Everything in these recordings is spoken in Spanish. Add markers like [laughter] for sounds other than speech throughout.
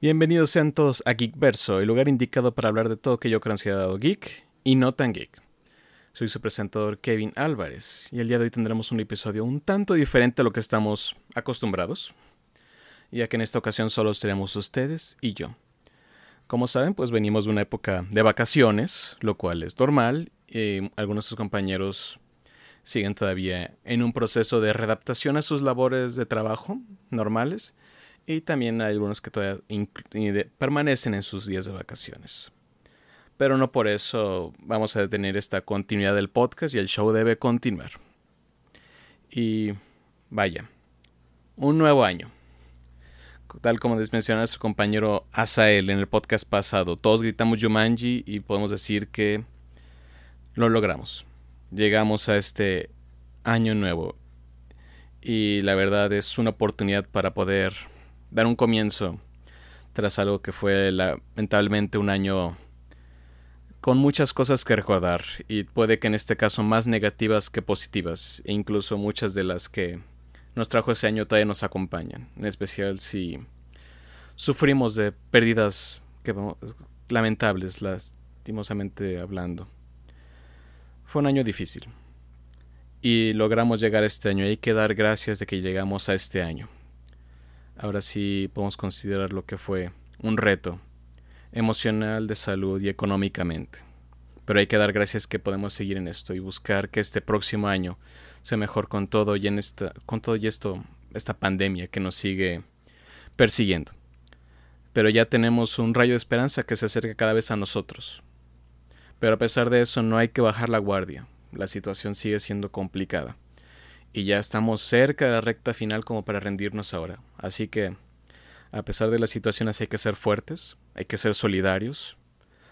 Bienvenidos sean todos a Geekverso, el lugar indicado para hablar de todo aquello considerado geek y no tan geek. Soy su presentador Kevin Álvarez y el día de hoy tendremos un episodio un tanto diferente a lo que estamos acostumbrados, ya que en esta ocasión solo seremos ustedes y yo. Como saben, pues venimos de una época de vacaciones, lo cual es normal, y algunos de sus compañeros siguen todavía en un proceso de readaptación a sus labores de trabajo normales y también hay algunos que todavía permanecen en sus días de vacaciones. Pero no por eso vamos a detener esta continuidad del podcast y el show debe continuar. Y vaya, un nuevo año. Tal como les mencionó su compañero Asael en el podcast pasado, todos gritamos Yumanji y podemos decir que lo logramos. Llegamos a este año nuevo y la verdad es una oportunidad para poder dar un comienzo tras algo que fue lamentablemente un año con muchas cosas que recordar y puede que en este caso más negativas que positivas e incluso muchas de las que nos trajo ese año todavía nos acompañan, en especial si sufrimos de pérdidas que, lamentables, lastimosamente hablando. Fue un año difícil y logramos llegar a este año y hay que dar gracias de que llegamos a este año ahora sí podemos considerar lo que fue un reto emocional, de salud y económicamente. Pero hay que dar gracias que podemos seguir en esto y buscar que este próximo año sea mejor con todo y en esta, con todo y esto, esta pandemia que nos sigue persiguiendo. Pero ya tenemos un rayo de esperanza que se acerca cada vez a nosotros. Pero a pesar de eso no hay que bajar la guardia. La situación sigue siendo complicada y ya estamos cerca de la recta final como para rendirnos ahora. Así que, a pesar de las situaciones, hay que ser fuertes, hay que ser solidarios,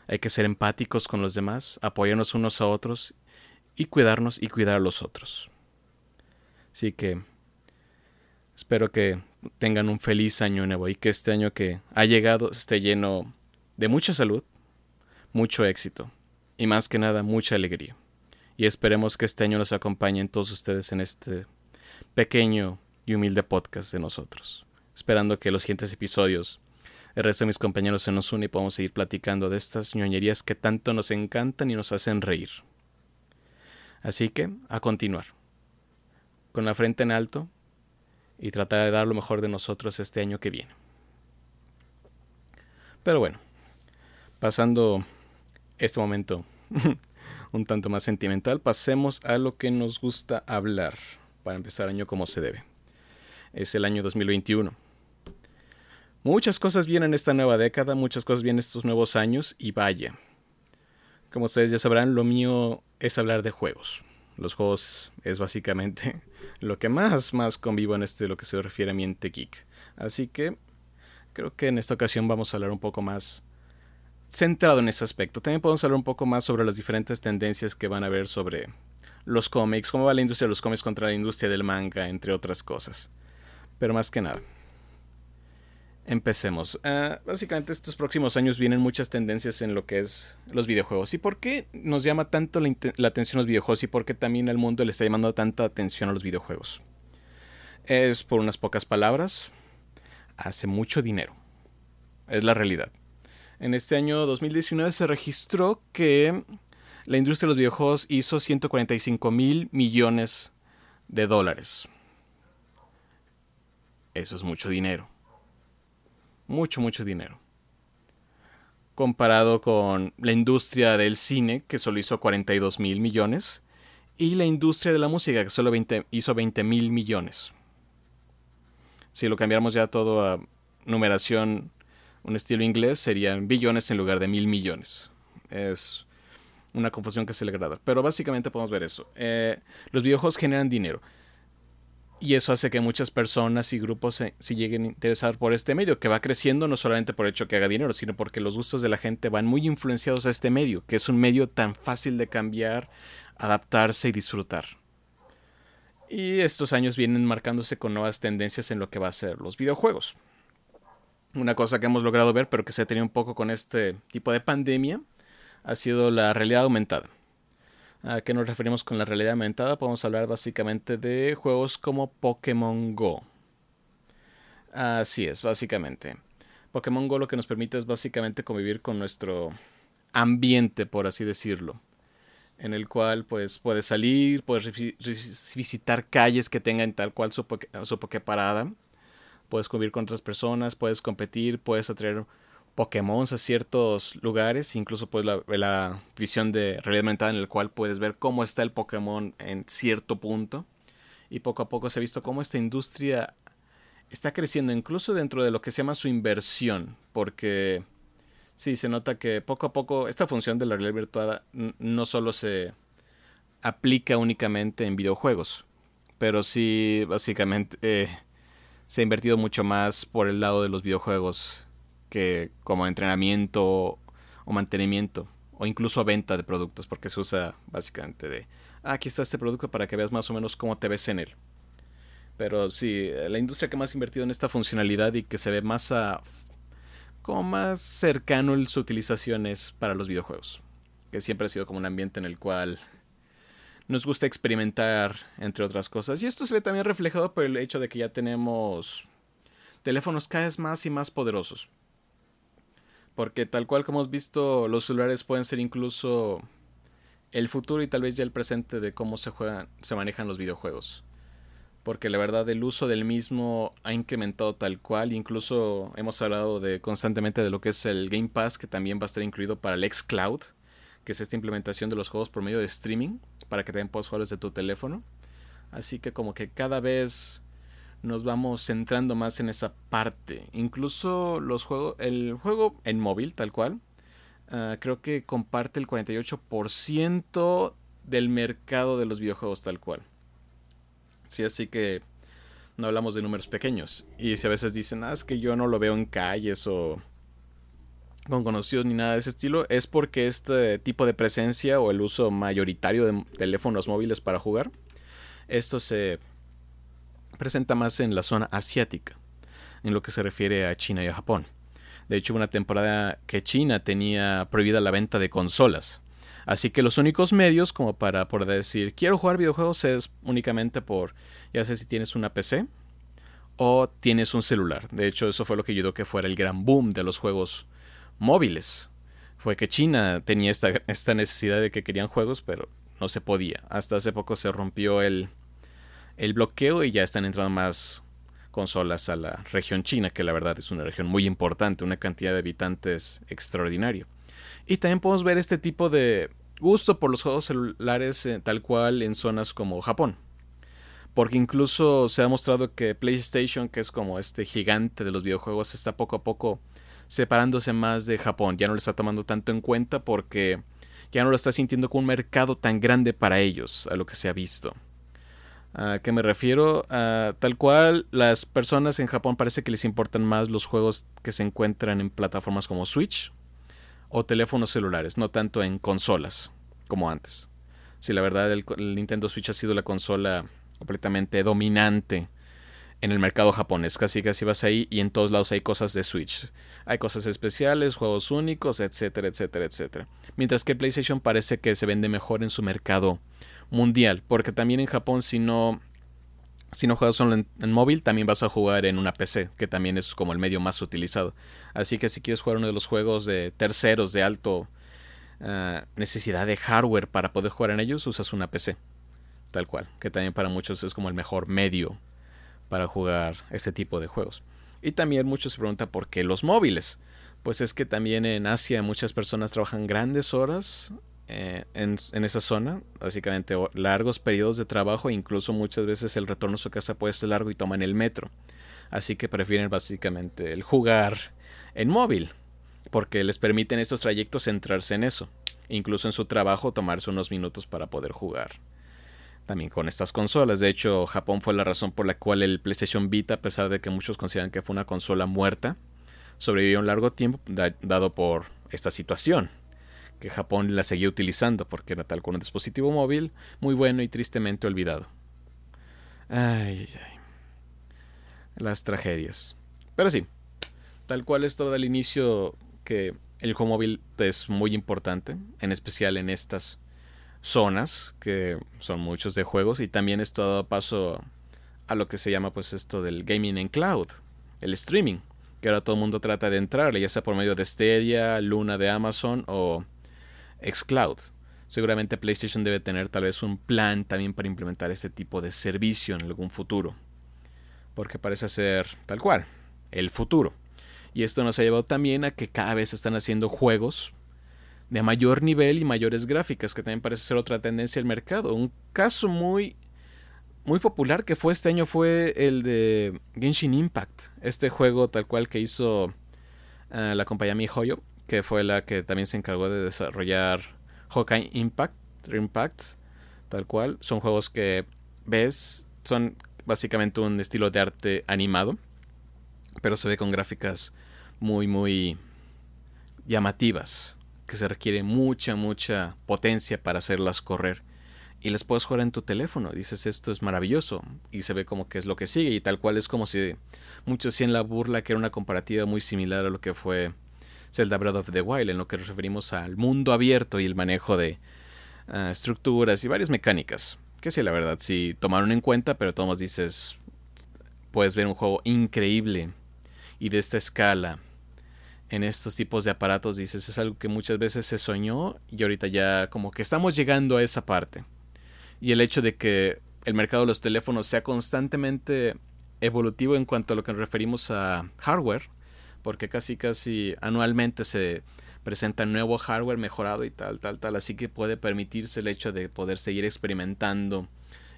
hay que ser empáticos con los demás, apoyarnos unos a otros y cuidarnos y cuidar a los otros. Así que espero que tengan un feliz año nuevo y que este año que ha llegado esté lleno de mucha salud, mucho éxito y más que nada mucha alegría y esperemos que este año nos acompañen todos ustedes en este pequeño y humilde podcast de nosotros. Esperando que los siguientes episodios el resto de mis compañeros se nos une y podamos seguir platicando de estas ñoñerías que tanto nos encantan y nos hacen reír. Así que, a continuar. Con la frente en alto y tratar de dar lo mejor de nosotros este año que viene. Pero bueno, pasando este momento [laughs] un tanto más sentimental, pasemos a lo que nos gusta hablar para empezar año como se debe. Es el año 2021. Muchas cosas vienen esta nueva década, muchas cosas vienen estos nuevos años y vaya. Como ustedes ya sabrán, lo mío es hablar de juegos. Los juegos es básicamente [laughs] lo que más, más convivo en este, lo que se refiere a mi ente geek. Así que creo que en esta ocasión vamos a hablar un poco más centrado en ese aspecto. También podemos hablar un poco más sobre las diferentes tendencias que van a haber sobre los cómics, cómo va la industria de los cómics contra la industria del manga, entre otras cosas. Pero más que nada, empecemos. Ah, básicamente estos próximos años vienen muchas tendencias en lo que es los videojuegos. ¿Y por qué nos llama tanto la, la atención los videojuegos y por qué también el mundo le está llamando tanta atención a los videojuegos? Es por unas pocas palabras, hace mucho dinero. Es la realidad en este año 2019 se registró que la industria de los videojuegos hizo 145 mil millones de dólares. Eso es mucho dinero. Mucho, mucho dinero. Comparado con la industria del cine, que solo hizo 42 mil millones, y la industria de la música, que solo hizo 20 mil millones. Si lo cambiáramos ya todo a numeración un estilo inglés serían billones en lugar de mil millones. Es una confusión que se le agrada. Pero básicamente podemos ver eso. Eh, los videojuegos generan dinero. Y eso hace que muchas personas y grupos se, lleguen a interesar por este medio, que va creciendo no solamente por el hecho que haga dinero, sino porque los gustos de la gente van muy influenciados a este medio, que es un medio tan fácil de cambiar, adaptarse y disfrutar. Y estos años vienen marcándose con nuevas tendencias en lo que va a ser los videojuegos. Una cosa que hemos logrado ver, pero que se ha tenido un poco con este tipo de pandemia, ha sido la realidad aumentada. ¿A qué nos referimos con la realidad aumentada? Podemos hablar básicamente de juegos como Pokémon Go. Así es, básicamente. Pokémon Go lo que nos permite es básicamente convivir con nuestro ambiente, por así decirlo. En el cual pues puedes salir, puedes visitar calles que tengan tal cual su, su Poképarada. Puedes convivir con otras personas, puedes competir, puedes atraer Pokémon a ciertos lugares, incluso pues la, la visión de realidad aumentada en el cual puedes ver cómo está el Pokémon en cierto punto. Y poco a poco se ha visto cómo esta industria está creciendo incluso dentro de lo que se llama su inversión, porque sí, se nota que poco a poco esta función de la realidad virtual no solo se aplica únicamente en videojuegos, pero sí básicamente eh, se ha invertido mucho más por el lado de los videojuegos que como entrenamiento o mantenimiento o incluso venta de productos porque se usa básicamente de ah, aquí está este producto para que veas más o menos cómo te ves en él. Pero sí, la industria que más ha invertido en esta funcionalidad y que se ve más a como más cercano en su utilización es para los videojuegos, que siempre ha sido como un ambiente en el cual nos gusta experimentar entre otras cosas. Y esto se ve también reflejado por el hecho de que ya tenemos teléfonos cada vez más y más poderosos. Porque tal cual como hemos visto, los celulares pueden ser incluso el futuro y tal vez ya el presente de cómo se juegan, se manejan los videojuegos. Porque la verdad el uso del mismo ha incrementado tal cual. Incluso hemos hablado de constantemente de lo que es el Game Pass, que también va a estar incluido para el xCloud, que es esta implementación de los juegos por medio de streaming, para que también puedas jugarlos de tu teléfono. Así que como que cada vez nos vamos centrando más en esa parte. Incluso los juegos, el juego en móvil, tal cual, ah, creo que comparte el 48% del mercado de los videojuegos tal cual. Sí, así que no hablamos de números pequeños. Y si a veces dicen, ah, es que yo no lo veo en calles o con conocidos ni nada de ese estilo, es porque este tipo de presencia o el uso mayoritario de teléfonos móviles para jugar, esto se presenta más en la zona asiática, en lo que se refiere a China y a Japón. De hecho, hubo una temporada que China tenía prohibida la venta de consolas. Así que los únicos medios como para poder decir quiero jugar videojuegos es únicamente por, ya sé si tienes una PC o tienes un celular. De hecho, eso fue lo que ayudó que fuera el gran boom de los juegos móviles. Fue que China tenía esta, esta necesidad de que querían juegos, pero no se podía. Hasta hace poco se rompió el, el bloqueo y ya están entrando más consolas a la región china, que la verdad es una región muy importante, una cantidad de habitantes extraordinario. Y también podemos ver este tipo de gusto por los juegos celulares eh, tal cual en zonas como Japón. Porque incluso se ha mostrado que PlayStation, que es como este gigante de los videojuegos, está poco a poco separándose más de Japón. Ya no le está tomando tanto en cuenta porque ya no lo está sintiendo como un mercado tan grande para ellos, a lo que se ha visto. ¿A qué me refiero? tal cual, las personas en Japón parece que les importan más los juegos que se encuentran en plataformas como Switch o teléfonos celulares, no tanto en consolas como antes. Si la verdad el, Nintendo Switch ha sido la consola completamente dominante en el mercado japonés. Casi casi vas ahí y en todos lados hay cosas de Switch. Hay cosas especiales, juegos únicos, etcétera, etcétera, etcétera. Mientras que PlayStation parece que se vende mejor en su mercado mundial, porque también en Japón si no si no juegas solo en, móvil, también vas a jugar en una PC, que también es como el medio más utilizado. Así que si quieres jugar uno de los juegos de terceros de alto ah, necesidad de hardware para poder jugar en ellos, usas una PC. Tal cual, que también para muchos es como el mejor medio para jugar este tipo de juegos. Y también muchos se preguntan por qué los móviles. Pues es que también en Asia muchas personas trabajan grandes horas eh, en, esa zona, básicamente largos periodos de trabajo, incluso muchas veces el retorno a su casa puede ser largo y toman el metro. Así que prefieren básicamente el jugar en móvil, porque les permiten estos trayectos centrarse en eso. Incluso en su trabajo tomarse unos minutos para poder jugar. También con estas consolas. De hecho, Japón fue la razón por la cual el PlayStation Vita, a pesar de que muchos consideran que fue una consola muerta, sobrevivió un largo tiempo dado por esta situación que Japón la seguía utilizando porque era tal con un dispositivo móvil muy bueno y tristemente olvidado. Ay, ay. Las tragedias. Pero sí, tal cual es todo el inicio que el juego móvil es muy importante, en especial en estas zonas que son muchos de juegos y también esto ha dado paso a lo que se llama pues esto del gaming en cloud, el streaming, que ahora todo el mundo trata de entrar, ya sea por medio de Stadia, Luna de Amazon o Xcloud. Seguramente PlayStation debe tener tal vez un plan también para implementar este tipo de servicio en algún futuro. Porque parece ser tal cual, el futuro. Y esto nos ha llevado también a que cada vez están haciendo juegos de mayor nivel y mayores gráficas, que también parece ser otra tendencia del mercado. Un caso muy muy popular que fue este año fue el de Genshin Impact, este juego tal cual que hizo eh, la compañía MiHoYo, que fue la que también se encargó de desarrollar Hawkeye Impact, Impact, tal cual. Son juegos que ves, son básicamente un estilo de arte animado, pero se ve con gráficas muy, muy llamativas, que se requiere mucha, mucha potencia para hacerlas correr y les puedes jugar en tu teléfono. Dices, esto es maravilloso. Y se ve como que es lo que sigue. Y tal cual es como si muchos hacían la burla que era una comparativa muy similar a lo que fue Zelda Breath of the Wild, en lo que nos referimos al mundo abierto y el manejo de ah, estructuras y varias mecánicas. Que sí, la verdad, sí tomaron en cuenta, pero todos dices, puedes ver un juego increíble y de esta escala en estos tipos de aparatos, dices, es algo que muchas veces se soñó y ahorita ya como que estamos llegando a esa parte y el hecho de que el mercado de los teléfonos sea constantemente evolutivo en cuanto a lo que nos referimos a hardware, porque casi casi anualmente se presenta nuevo hardware mejorado y tal, tal, tal, así que puede permitirse el hecho de poder seguir experimentando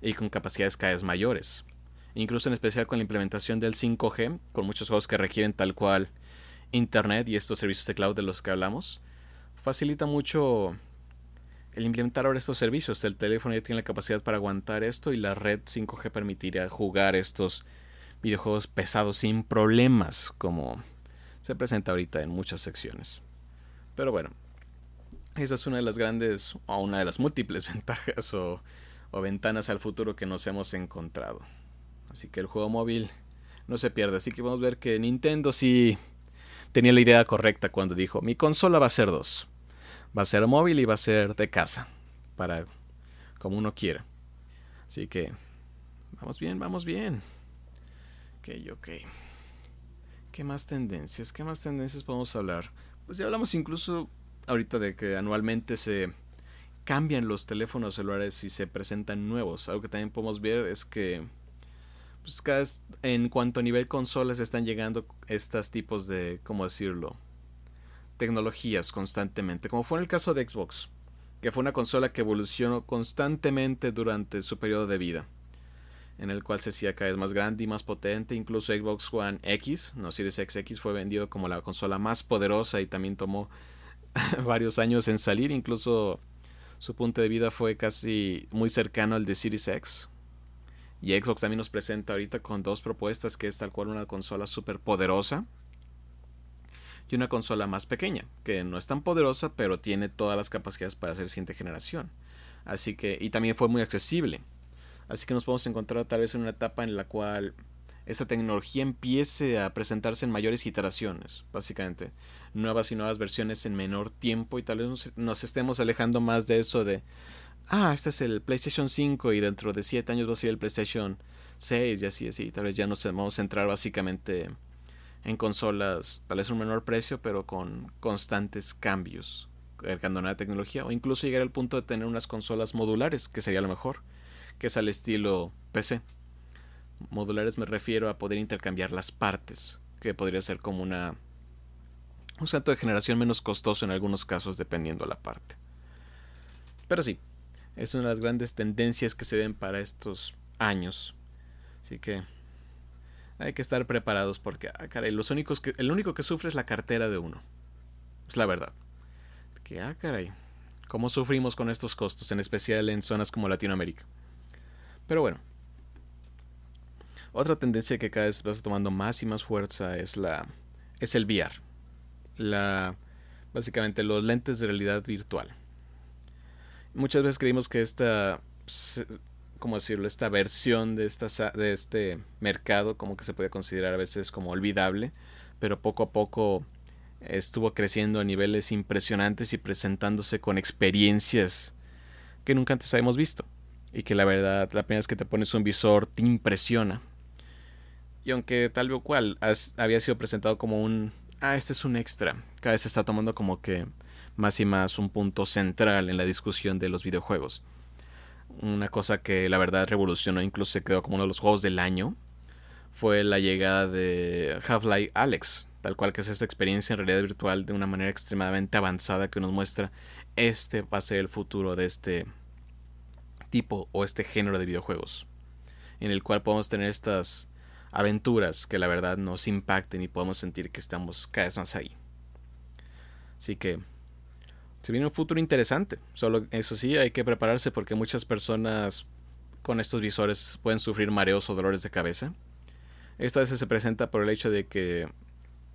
y con capacidades cada vez mayores. Incluso en especial con la implementación del 5G, con muchos juegos que requieren tal cual Internet y estos servicios de cloud de los que hablamos, facilita mucho el implementar ahora estos servicios. El teléfono ya tiene la capacidad para aguantar esto y la red 5G permitirá jugar estos videojuegos pesados sin problemas, como se presenta ahorita en muchas secciones. Pero bueno, esa es una de las grandes, o una de las múltiples [laughs] ventajas o, ventanas al futuro que nos hemos encontrado. Así que el juego móvil no se pierde. Así que vamos a ver que Nintendo sí tenía la idea correcta cuando dijo, mi consola va a ser dos va a ser móvil y va a ser de casa, para como uno quiera. Así que vamos bien, vamos bien. Ok, ok. ¿Qué más tendencias? ¿Qué más tendencias podemos hablar? Pues ya hablamos incluso ahorita de que anualmente se cambian los teléfonos celulares y se presentan nuevos. Algo que también podemos ver es que pues cada en cuanto a nivel consolas están llegando estos tipos de, ¿cómo decirlo? tecnologías constantemente, como fue en el caso de Xbox, que fue una consola que evolucionó constantemente durante su periodo de vida, en el cual se hacía cada vez más grande y más potente, incluso Xbox One X, no Series XX, fue vendido como la consola más poderosa y también tomó [laughs] varios años en salir, incluso su punto de vida fue casi muy cercano al de Series X. Y Xbox también nos presenta ahorita con dos propuestas que es tal cual una consola súper poderosa y una consola más pequeña, que no es tan poderosa, pero tiene todas las capacidades para ser siguiente generación. Así que, y también fue muy accesible. Así que nos podemos encontrar tal vez en una etapa en la cual esta tecnología empiece a presentarse en mayores iteraciones, básicamente. Nuevas y nuevas versiones en menor tiempo y tal vez nos, estemos alejando más de eso de, ah, este es el PlayStation 5 y dentro de 7 años va a ser el PlayStation 6 y así, así. Tal vez ya nos vamos a centrar básicamente en consolas tal vez un menor precio, pero con constantes cambios, cargando nueva tecnología, o incluso llegar al punto de tener unas consolas modulares, que sería lo mejor, que es al estilo PC. Modulares me refiero a poder intercambiar las partes, que podría ser como una un salto de generación menos costoso en algunos casos dependiendo de la parte. Pero sí, es una de las grandes tendencias que se ven para estos años. Así que hay que estar preparados porque, ah, caray, los únicos que, el único que sufre es la cartera de uno. Es la verdad. Que, ah, caray, cómo sufrimos con estos costos, en especial en zonas como Latinoamérica. Pero bueno. Otra tendencia que cada vez va tomando más y más fuerza es la es el VR. La básicamente los lentes de realidad virtual. Muchas veces creímos que esta ¿cómo decirlo? Esta versión de, esta, de este mercado como que se puede considerar a veces como olvidable, pero poco a poco estuvo creciendo a niveles impresionantes y presentándose con experiencias que nunca antes habíamos visto. Y que la verdad, la primera vez que te pones un visor te impresiona. Y aunque tal vez cual había sido presentado como un... Ah, este es un extra. Cada vez se está tomando como que más y más un punto central en la discusión de los videojuegos. Una cosa que la verdad revolucionó, incluso se quedó como uno de los juegos del año, fue la llegada de Half-Life Alex, tal cual que es esta experiencia en realidad virtual de una manera extremadamente avanzada que nos muestra este va a ser el futuro de este tipo o este género de videojuegos, en el cual podemos tener estas aventuras que la verdad nos impacten y podemos sentir que estamos cada vez más ahí. Así que se viene un futuro interesante. Solo eso sí, hay que prepararse porque muchas personas con estos visores pueden sufrir mareos o dolores de cabeza. Esto a veces se presenta por el hecho de que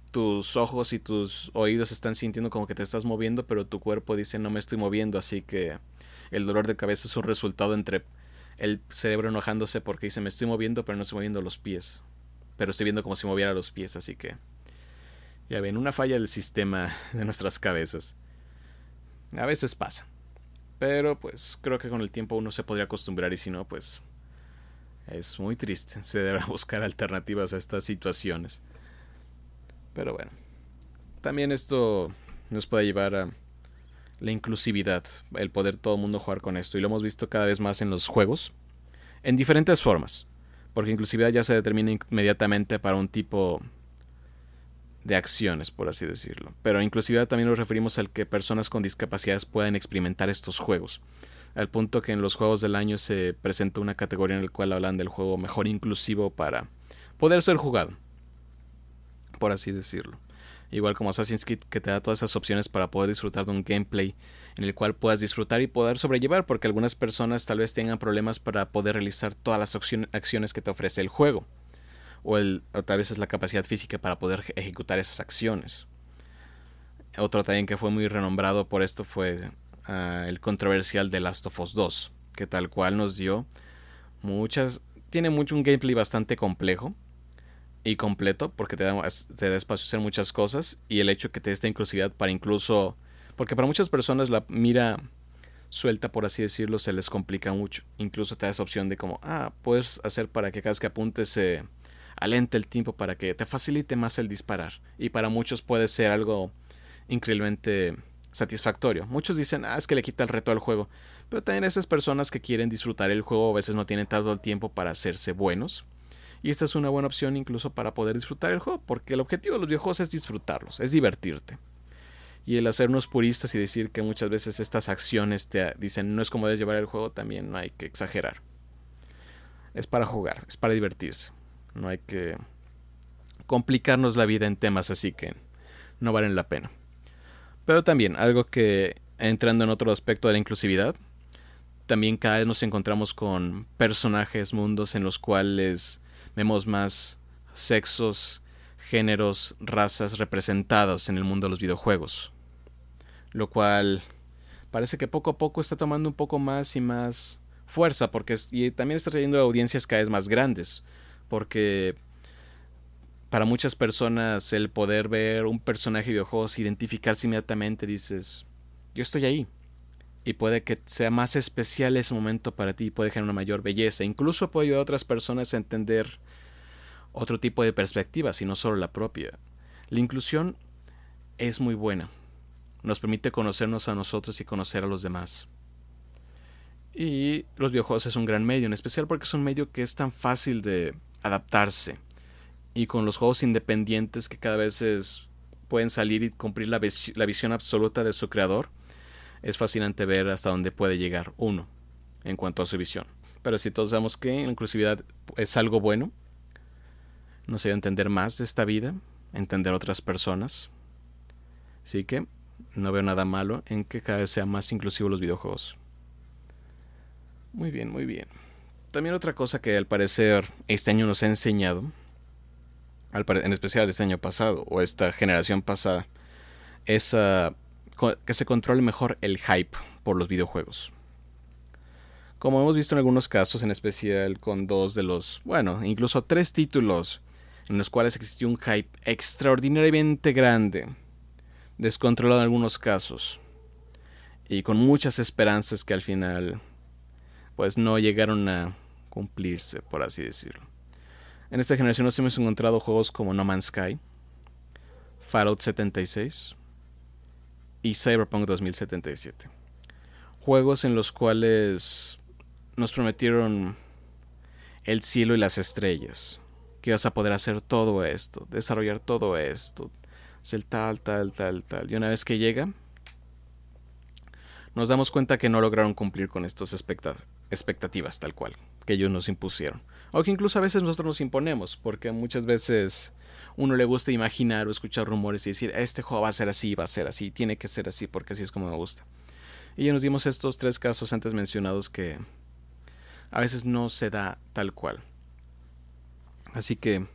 tus ojos y tus oídos están sintiendo como que te estás moviendo, pero tu cuerpo dice no me estoy moviendo, así que el dolor de cabeza es un resultado entre el cerebro enojándose porque dice me estoy moviendo, pero no estoy moviendo los pies. Pero estoy viendo como si moviera los pies, así que ya ven, una falla del sistema de nuestras cabezas. A veces pasa. Pero pues creo que con el tiempo uno se podría acostumbrar y si no, pues es muy triste. Se deberá [laughs] buscar alternativas a estas situaciones. Pero bueno, también esto nos puede llevar a la inclusividad, el poder todo el mundo jugar con esto. Y lo hemos visto cada vez más en los juegos, en diferentes formas. Porque inclusividad ya se determina inmediatamente para un tipo de acciones, por así decirlo. Pero inclusividad también nos referimos al que personas con discapacidades puedan experimentar estos juegos. Al punto que en los juegos del año se presentó una categoría en la cual hablan del juego mejor inclusivo para poder ser jugado por así decirlo. Igual como Assassin's Creed que te da todas esas opciones para poder disfrutar de un gameplay en el cual puedas disfrutar y poder sobrellevar, porque algunas personas tal vez tengan problemas para poder realizar todas las acciones que te ofrece el juego. O, el, tal vez es la capacidad física para poder ejecutar esas acciones. Otro también que fue muy renombrado por esto fue ah, el controversial de Last of Us 2, que tal cual nos dio muchas... Tiene mucho un gameplay bastante complejo, y completo porque te da, te da espacio a hacer muchas cosas y el hecho que te dé esta inclusividad para incluso porque para muchas personas la mira suelta por así decirlo se les complica mucho incluso te da esa opción de como ah puedes hacer para que cada vez que apuntes se alente el tiempo para que te facilite más el disparar y para muchos puede ser algo increíblemente satisfactorio muchos dicen ah es que le quita el reto al juego pero también esas personas que quieren disfrutar el juego a veces no tienen tanto el tiempo para hacerse buenos y esta es una buena opción incluso para poder disfrutar el juego, porque el objetivo de los videojuegos es disfrutarlos, es divertirte. Y el hacernos puristas y decir que muchas veces estas acciones te dicen no es como debes llevar el juego, también no hay que exagerar. Es para jugar, es para divertirse. No hay que complicarnos la vida en temas así que no valen la pena. Pero también algo que entrando en otro aspecto de la inclusividad, también cada vez nos encontramos con personajes, mundos en los cuales vemos más sexos, géneros, razas representados en el mundo de los videojuegos. Lo cual parece que poco a poco está tomando un poco más y más fuerza porque y también está trayendo audiencias cada vez más grandes porque para muchas personas el poder ver un personaje de identificarse inmediatamente dices yo estoy ahí y puede que sea más especial ese momento para ti, puede generar una mayor belleza, incluso puede ayudar a otras personas a entender otro tipo de perspectivas y no solo la propia. La inclusión es muy buena, nos permite conocernos a nosotros y conocer a los demás. Y los videojuegos es un gran medio, en especial porque es un medio que es tan fácil de adaptarse. Y con los juegos independientes que cada vez pueden salir y cumplir la, la visión absoluta de su creador, es fascinante ver hasta dónde puede llegar uno en cuanto a su visión. Pero si todos sabemos que la inclusividad es algo bueno, nos ayuda a entender más de esta vida, entender otras personas. Así que no veo nada malo en que cada vez sean más inclusivos los videojuegos. Muy bien, muy bien. También otra cosa que al parecer este año nos ha enseñado, en especial este año pasado o esta generación pasada, es ah, que se controle mejor el hype por los videojuegos. Como hemos visto en algunos casos, en especial con dos de los, bueno, incluso tres títulos en los cuales existió un hype extraordinariamente grande, descontrolado en algunos casos, y con muchas esperanzas que al final pues no llegaron a cumplirse, por así decirlo. En esta generación nos hemos encontrado juegos como No Man's Sky, Fallout 76 y Cyberpunk 2077. Juegos en los cuales nos prometieron el cielo y las estrellas. Que vas a poder hacer todo esto, desarrollar todo esto, hacer tal, tal, tal, tal. Y una vez que llega, nos damos cuenta que no lograron cumplir con estas expectativas tal cual, que ellos nos impusieron. O que incluso a veces nosotros nos imponemos, porque muchas veces uno le gusta imaginar o escuchar rumores y decir, este juego va a ser así, va a ser así, tiene que ser así, porque así es como me gusta. Y ya nos dimos estos tres casos antes mencionados que a veces no se da tal cual. Así que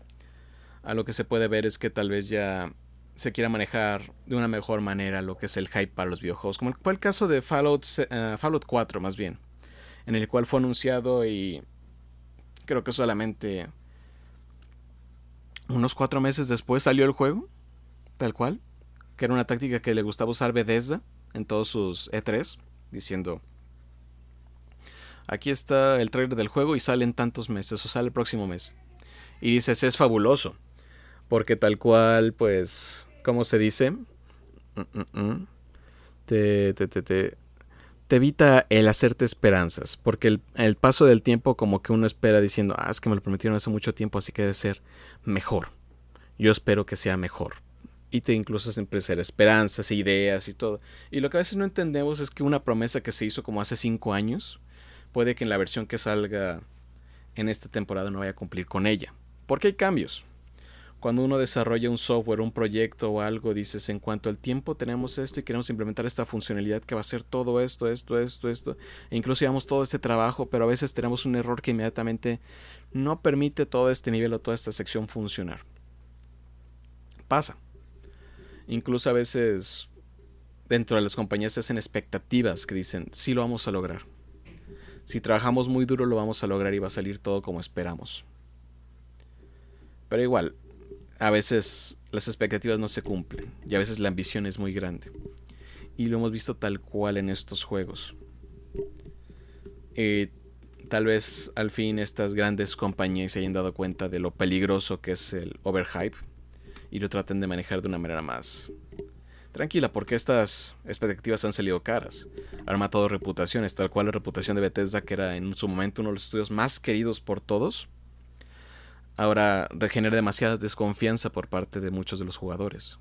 a lo que se puede ver es que tal vez ya se quiera manejar de una mejor manera lo que es el hype para los videojuegos. Como fue el caso de Fallout, uh, Fallout 4 más bien. En el cual fue anunciado y creo que solamente unos cuatro meses después salió el juego. Tal cual. Que era una táctica que le gustaba usar Bethesda en todos sus E3. Diciendo, aquí está el trailer del juego y sale en tantos meses o sale el próximo mes. Y dices, es fabuloso. Porque tal cual, pues, ¿cómo se dice? Mm, mm, mm. Te, te, te, te, te evita el hacerte esperanzas. Porque el, paso del tiempo como que uno espera diciendo, ah, es que me lo prometieron hace mucho tiempo, así que debe ser mejor. Yo espero que sea mejor. Y te incluso siempre ser esperanzas, ideas y todo. Y lo que a veces no entendemos es que una promesa que se hizo como hace cinco años, puede que en la versión que salga en esta temporada no vaya a cumplir con ella. Porque hay cambios. Cuando uno desarrolla un software, un proyecto o algo, dices, en cuanto al tiempo tenemos esto y queremos implementar esta funcionalidad que va a ser todo esto, esto, esto, esto, e incluso llevamos todo este trabajo, pero a veces tenemos un error que inmediatamente no permite todo este nivel o toda esta sección funcionar. Pasa. Incluso a veces dentro de las compañías se hacen expectativas que dicen, sí lo vamos a lograr. Si trabajamos muy duro lo vamos a lograr y va a salir todo como esperamos. Pero igual, a veces las expectativas no se cumplen y a veces la ambición es muy grande. Y lo hemos visto tal cual en estos juegos. Eh, tal vez al fin estas grandes compañías se hayan dado cuenta de lo peligroso que es el overhype y lo traten de manejar de una manera más tranquila, porque estas expectativas han salido caras. Han matado reputaciones, tal cual la reputación de Bethesda, que era en su momento uno de los estudios más queridos por todos, ahora regenera demasiada desconfianza por parte de muchos de los jugadores.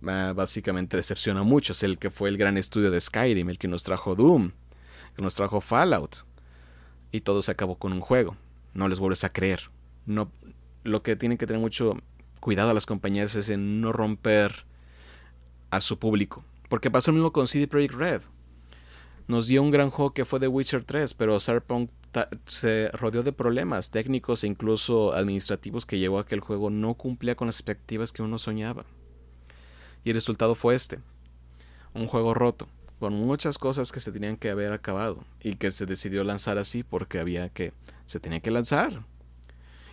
Básicamente decepciona a muchos. El que fue el gran estudio de Skyrim, el que nos trajo Doom, que nos trajo Fallout. Y todo se acabó con un juego. No les vuelves a creer. No, lo que tienen que tener mucho cuidado a las compañías es en no romper a su público. Porque pasó lo mismo con CD Projekt Red. Nos dio un gran juego que fue The Witcher 3, pero Cyberpunk se rodeó de problemas técnicos e incluso administrativos que llevó a que el juego no cumplía con las expectativas que uno soñaba. Y el resultado fue este. Un juego roto, con muchas cosas que se tenían que haber acabado y que se decidió lanzar así porque había que se tenía que lanzar.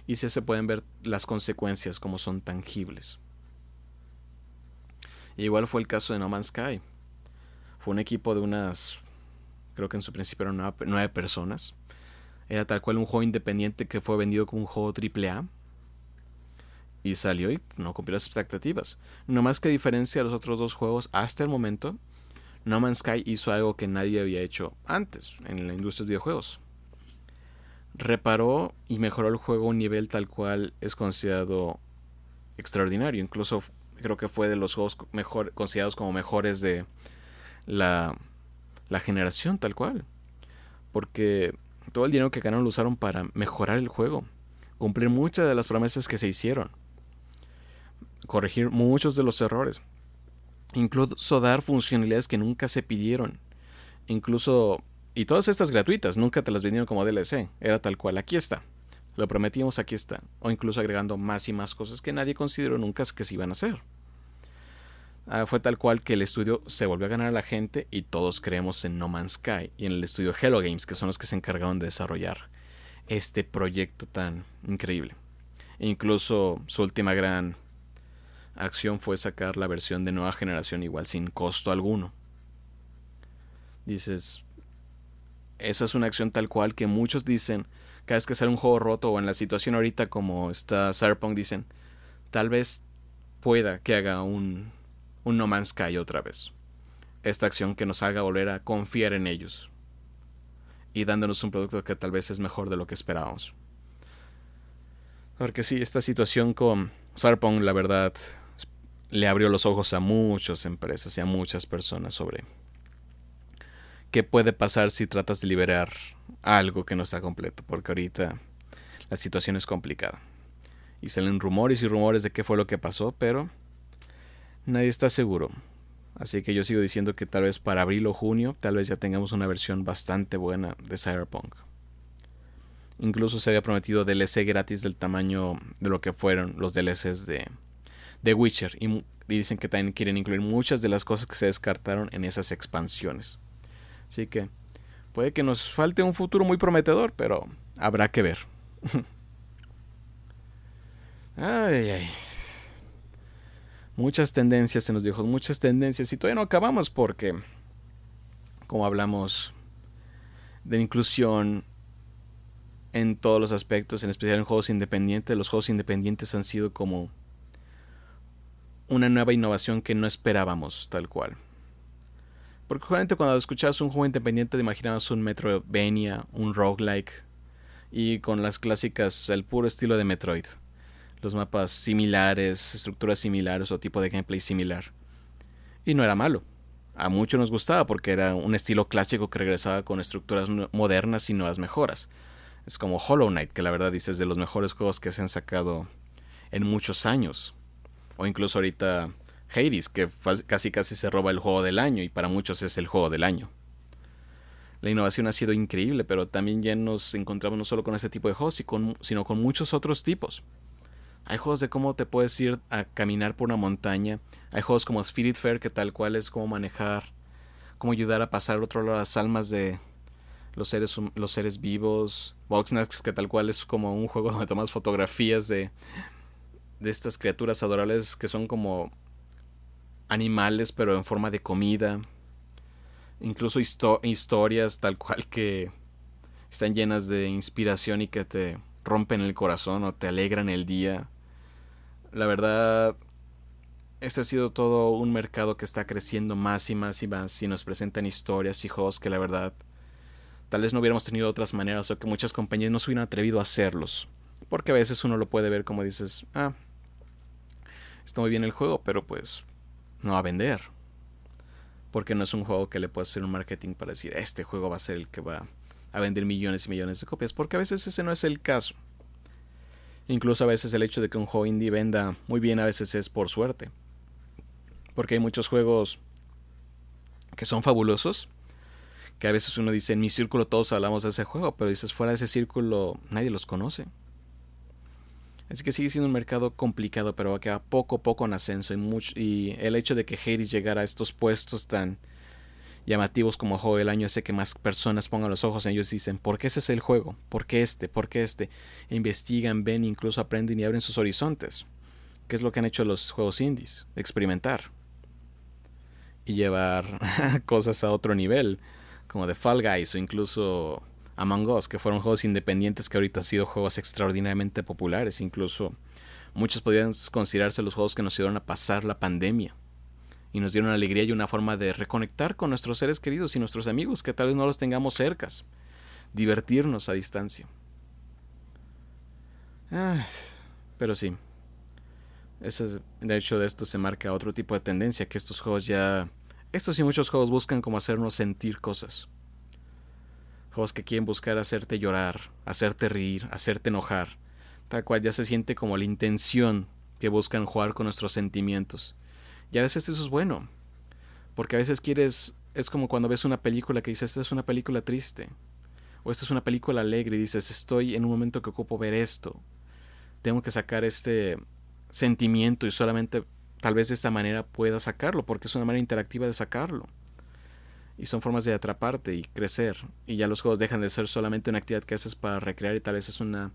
Y si se pueden ver las consecuencias como son tangibles. igual fue el caso de No Man's Sky. Fue un equipo de unas, creo que en su principio eran nueve personas era tal cual un juego independiente que fue vendido como un juego AAA. Y salió y no cumplió las expectativas. No más que diferencia a los otros dos juegos hasta el momento, No Man's Sky hizo algo que nadie había hecho antes en la industria de videojuegos. Reparó y mejoró el juego a un nivel tal cual es considerado extraordinario. Incluso creo que fue de los juegos mejor, considerados como mejores de la generación tal cual. Porque todo el dinero que ganaron lo usaron para mejorar el juego, cumplir muchas de las promesas que se hicieron, corregir muchos de los errores, incluso dar funcionalidades que nunca se pidieron, incluso y todas estas gratuitas, nunca te las vendieron como DLC, era tal cual, aquí está. Lo prometimos, aquí está. O incluso agregando más y más cosas que nadie consideró nunca que se iban a hacer. Ah, fue tal cual que el estudio se volvió a ganar a la gente y todos creemos en No Man's Sky y en el estudio Hello Games, que son los que se encargaron de desarrollar este proyecto tan increíble. E incluso su última gran acción fue sacar la versión de nueva generación igual sin costo alguno. Dices, esa es una acción tal cual que muchos dicen cada vez que sale un juego roto o en la situación ahorita como está Cyberpunk dicen, tal vez pueda que haga un, un No Man's Sky otra vez. Esta acción que nos haga volver a confiar en ellos y dándonos un producto que tal vez es mejor de lo que esperábamos. Porque sí, esta situación con Cyberpunk, la verdad, le abrió los ojos a muchas empresas y a muchas personas sobre qué puede pasar si tratas de liberar algo que no está completo, porque ahorita la situación es complicada. Y salen rumores y rumores de qué fue lo que pasó, pero nadie está seguro. Así que yo sigo diciendo que tal vez para abril o junio, tal vez ya tengamos una versión bastante buena de Cyberpunk. Incluso se había prometido DLC gratis del tamaño de lo que fueron los DLCs de, de Witcher. Y, dicen que también quieren incluir muchas de las cosas que se descartaron en esas expansiones. Así que puede que nos falte un futuro muy prometedor, pero habrá que ver. [laughs] ay, ay. Muchas tendencias se nos dijo, muchas tendencias y todavía no acabamos porque, como hablamos de inclusión en todos los aspectos, en especial en juegos independientes, los juegos independientes han sido como una nueva innovación que no esperábamos tal cual. Porque justamente cuando escuchabas un juego independiente te imaginabas un Metroidvania, un roguelike y con las clásicas, el puro estilo de Metroid. Los mapas similares, estructuras similares o tipo de gameplay similar. Y no era malo. A muchos nos gustaba porque era un estilo clásico que regresaba con estructuras modernas y nuevas mejoras. Es como Hollow Knight, que la verdad dices de los mejores juegos que se han sacado en muchos años. O incluso ahorita Hades, que casi casi se roba el juego del año y para muchos es el juego del año. La innovación ha sido increíble, pero también ya nos encontramos no solo con este tipo de juegos, sino con muchos otros tipos. Hay juegos de cómo te puedes ir a caminar por una montaña. Hay juegos como Spirit Fair, que tal cual es cómo manejar, cómo ayudar a pasar otro lado las almas de los seres, los seres vivos. Voxnax, que tal cual es como un juego donde tomas fotografías de, de estas criaturas adorables que son como animales, pero en forma de comida. Incluso historias tal cual que están llenas de inspiración y que te rompen el corazón o te alegran el día. La verdad, este ha sido todo un mercado que está creciendo más y más y más y nos presentan historias y juegos que la verdad tal vez no hubiéramos tenido otras maneras o que muchas compañías no se hubieran atrevido a hacerlos. Porque a veces uno lo puede ver como dices, ah, está muy bien el juego, pero pues no va a vender. Porque no es un juego que le pueda hacer un marketing para decir, este juego va a ser el que va a vender millones y millones de copias. Porque a veces ese no es el caso. Incluso a veces el hecho de que un juego indie venda muy bien a veces es por suerte. Porque hay muchos juegos que son fabulosos. Que a veces uno dice, en mi círculo todos hablamos de ese juego, pero dices, fuera de ese círculo nadie los conoce. Así que sigue siendo un mercado complicado, pero que va poco a poco en ascenso. Y, y el hecho de que Hades llegara a estos puestos tan llamativos como juego del año hace que más personas pongan los ojos en ellos y dicen, ¿por qué ese es el juego? ¿Por qué este? ¿Por qué este? E investigan, ven, incluso aprenden y abren sus horizontes. ¿Qué es lo que han hecho los juegos indies? Experimentar. Y llevar [laughs] cosas a otro nivel, como de Fall Guys o incluso Among Us, que fueron juegos independientes que ahorita han sido juegos extraordinariamente populares. Incluso muchos podrían considerarse los juegos que nos ayudaron a pasar la pandemia. Y nos dieron alegría y una forma de reconectar con nuestros seres queridos y nuestros amigos que tal vez no los tengamos cercas. Divertirnos a distancia. pero sí. de hecho, de esto se marca otro tipo de tendencia, que estos juegos ya... Estos y muchos juegos buscan como hacernos sentir cosas Juegos que quieren buscar hacerte llorar, hacerte reír, hacerte enojar. Tal cual ya se siente como la intención que buscan jugar con nuestros sentimientos. Y a veces eso es bueno. Porque a veces quieres. Es como cuando ves una película que dices, esta es una película triste. O esta es una película alegre y dices, estoy en un momento que ocupo ver esto. Tengo que sacar este sentimiento y solamente tal vez de esta manera pueda sacarlo, porque es una manera interactiva de sacarlo y son formas de atraparte y crecer. Y ya los juegos dejan de ser solamente una actividad que haces para recrear y tal vez es una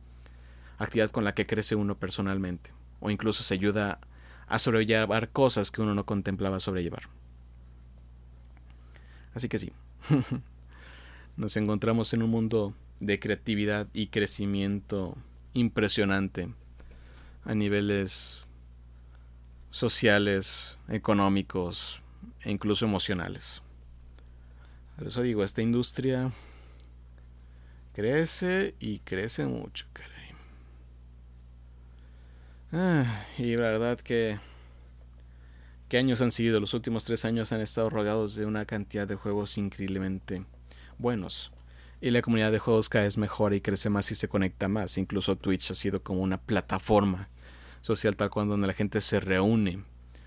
actividad con la que crece uno personalmente. O incluso se ayuda a sobrellevar cosas que uno no contemplaba sobrellevar. Así que sí, [laughs] nos encontramos en un mundo de creatividad y crecimiento impresionante a niveles sociales, económicos e incluso emocionales. Por eso digo, esta industria crece y crece mucho. Ah, y la verdad que... ¿Qué años han sido? Los últimos tres años han estado rodeados de una cantidad de juegos increíblemente buenos. Y la comunidad de juegos cada vez y crece más y se conecta más. Incluso Twitch ha sido como una plataforma social tal cual donde la gente se reúne.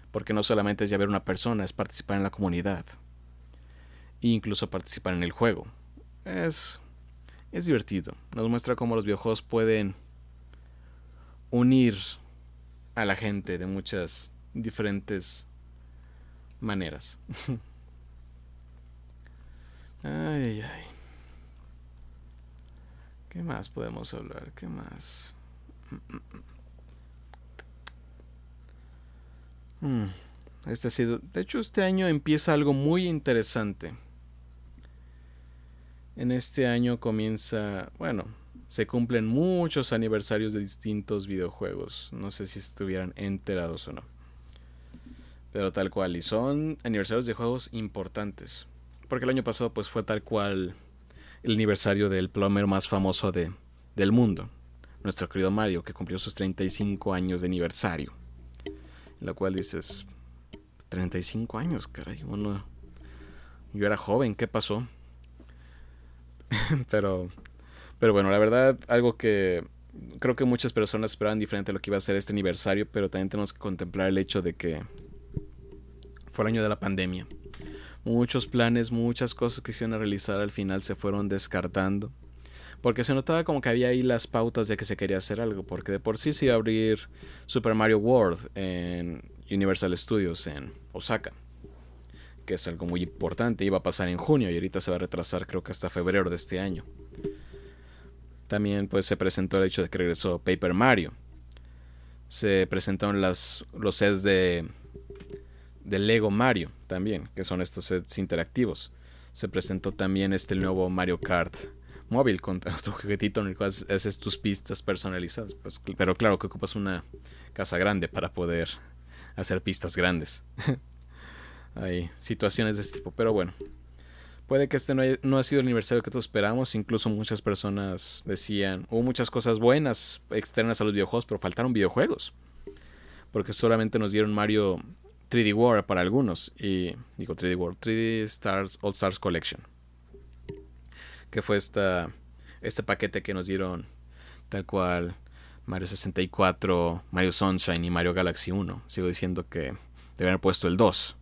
Porque no solamente es ya ver una persona, es participar en la comunidad. E incluso participar en el juego. Es, es divertido. Nos muestra cómo los videojuegos pueden unir a la gente de muchas diferentes maneras. [laughs] ay, ay. ¿Qué más podemos hablar? ¿Qué más? Mm, este ha sido. De hecho, este año empieza algo muy interesante. En este año comienza. Bueno, se cumplen muchos aniversarios de distintos videojuegos. No sé si estuvieran enterados o no. Pero tal cual. Y son aniversarios de juegos importantes. Porque el año pasado pues fue tal cual el aniversario del plomero más famoso de, del mundo. Nuestro querido Mario, que cumplió sus 35 años de aniversario. En lo cual dices, 35 años, caray. Bueno, yo era joven, ¿qué pasó? [laughs] pero pero bueno, la verdad, algo que creo que muchas personas esperaban diferente a lo que iba a ser este aniversario, pero también tenemos que contemplar el hecho de que fue el año de la pandemia. Muchos planes, muchas cosas que se iban a realizar al final se fueron descartando. Porque se notaba como que había ahí las pautas de que se quería hacer algo. Porque de por sí se iba a abrir Super Mario World en Universal Studios en Osaka. Que es algo muy importante. Iba a pasar en junio y ahorita se va a retrasar creo que hasta febrero de este año. También pues se presentó el hecho de que regresó Paper Mario. Se presentaron las, los sets de, de Lego Mario también, que son estos sets interactivos. Se presentó también este nuevo Mario Kart móvil con [laughs] tu juguetito en el cual haces tus pistas personalizadas. Pues, pero claro que ocupas una casa grande para poder hacer pistas grandes. [laughs] Hay situaciones de este tipo, pero bueno, Puede que este no, ha sido el aniversario que todos esperamos. Incluso muchas personas decían, hubo muchas cosas buenas externas a los videojuegos, pero faltaron videojuegos. Porque solamente nos dieron Mario 3D World para algunos. Y digo 3D World, 3D Stars All Stars Collection. Que fue esta, este paquete que nos dieron tal cual Mario 64, Mario Sunshine y Mario Galaxy 1. Sigo diciendo que deben haber puesto el 2.